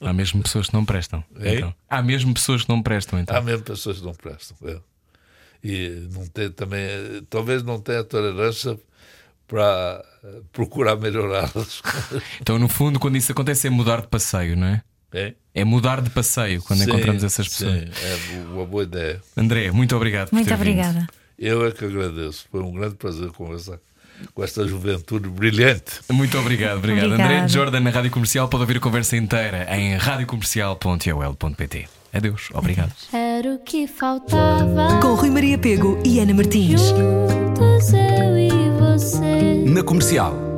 há mesmo pessoas que não prestam então. há mesmo pessoas que não prestam então há mesmo pessoas que não prestam é. E não tem também talvez não tenha tolerância para procurar melhorá-las. Então, no fundo, quando isso acontece, é mudar de passeio, não é? É, é mudar de passeio quando sim, encontramos essas pessoas. Sim, é uma boa ideia. André, muito obrigado. Muito obrigada. Vindo. Eu é que agradeço. Foi um grande prazer conversar com esta juventude brilhante. Muito obrigado, obrigado. Obrigada. André Jordan na Rádio Comercial pode ouvir a conversa inteira em radiocomercial.ol.pt. Adeus, obrigado. Era o que faltava. Com Rui Maria Pego e Ana Martins. Juntos eu e você. Na comercial.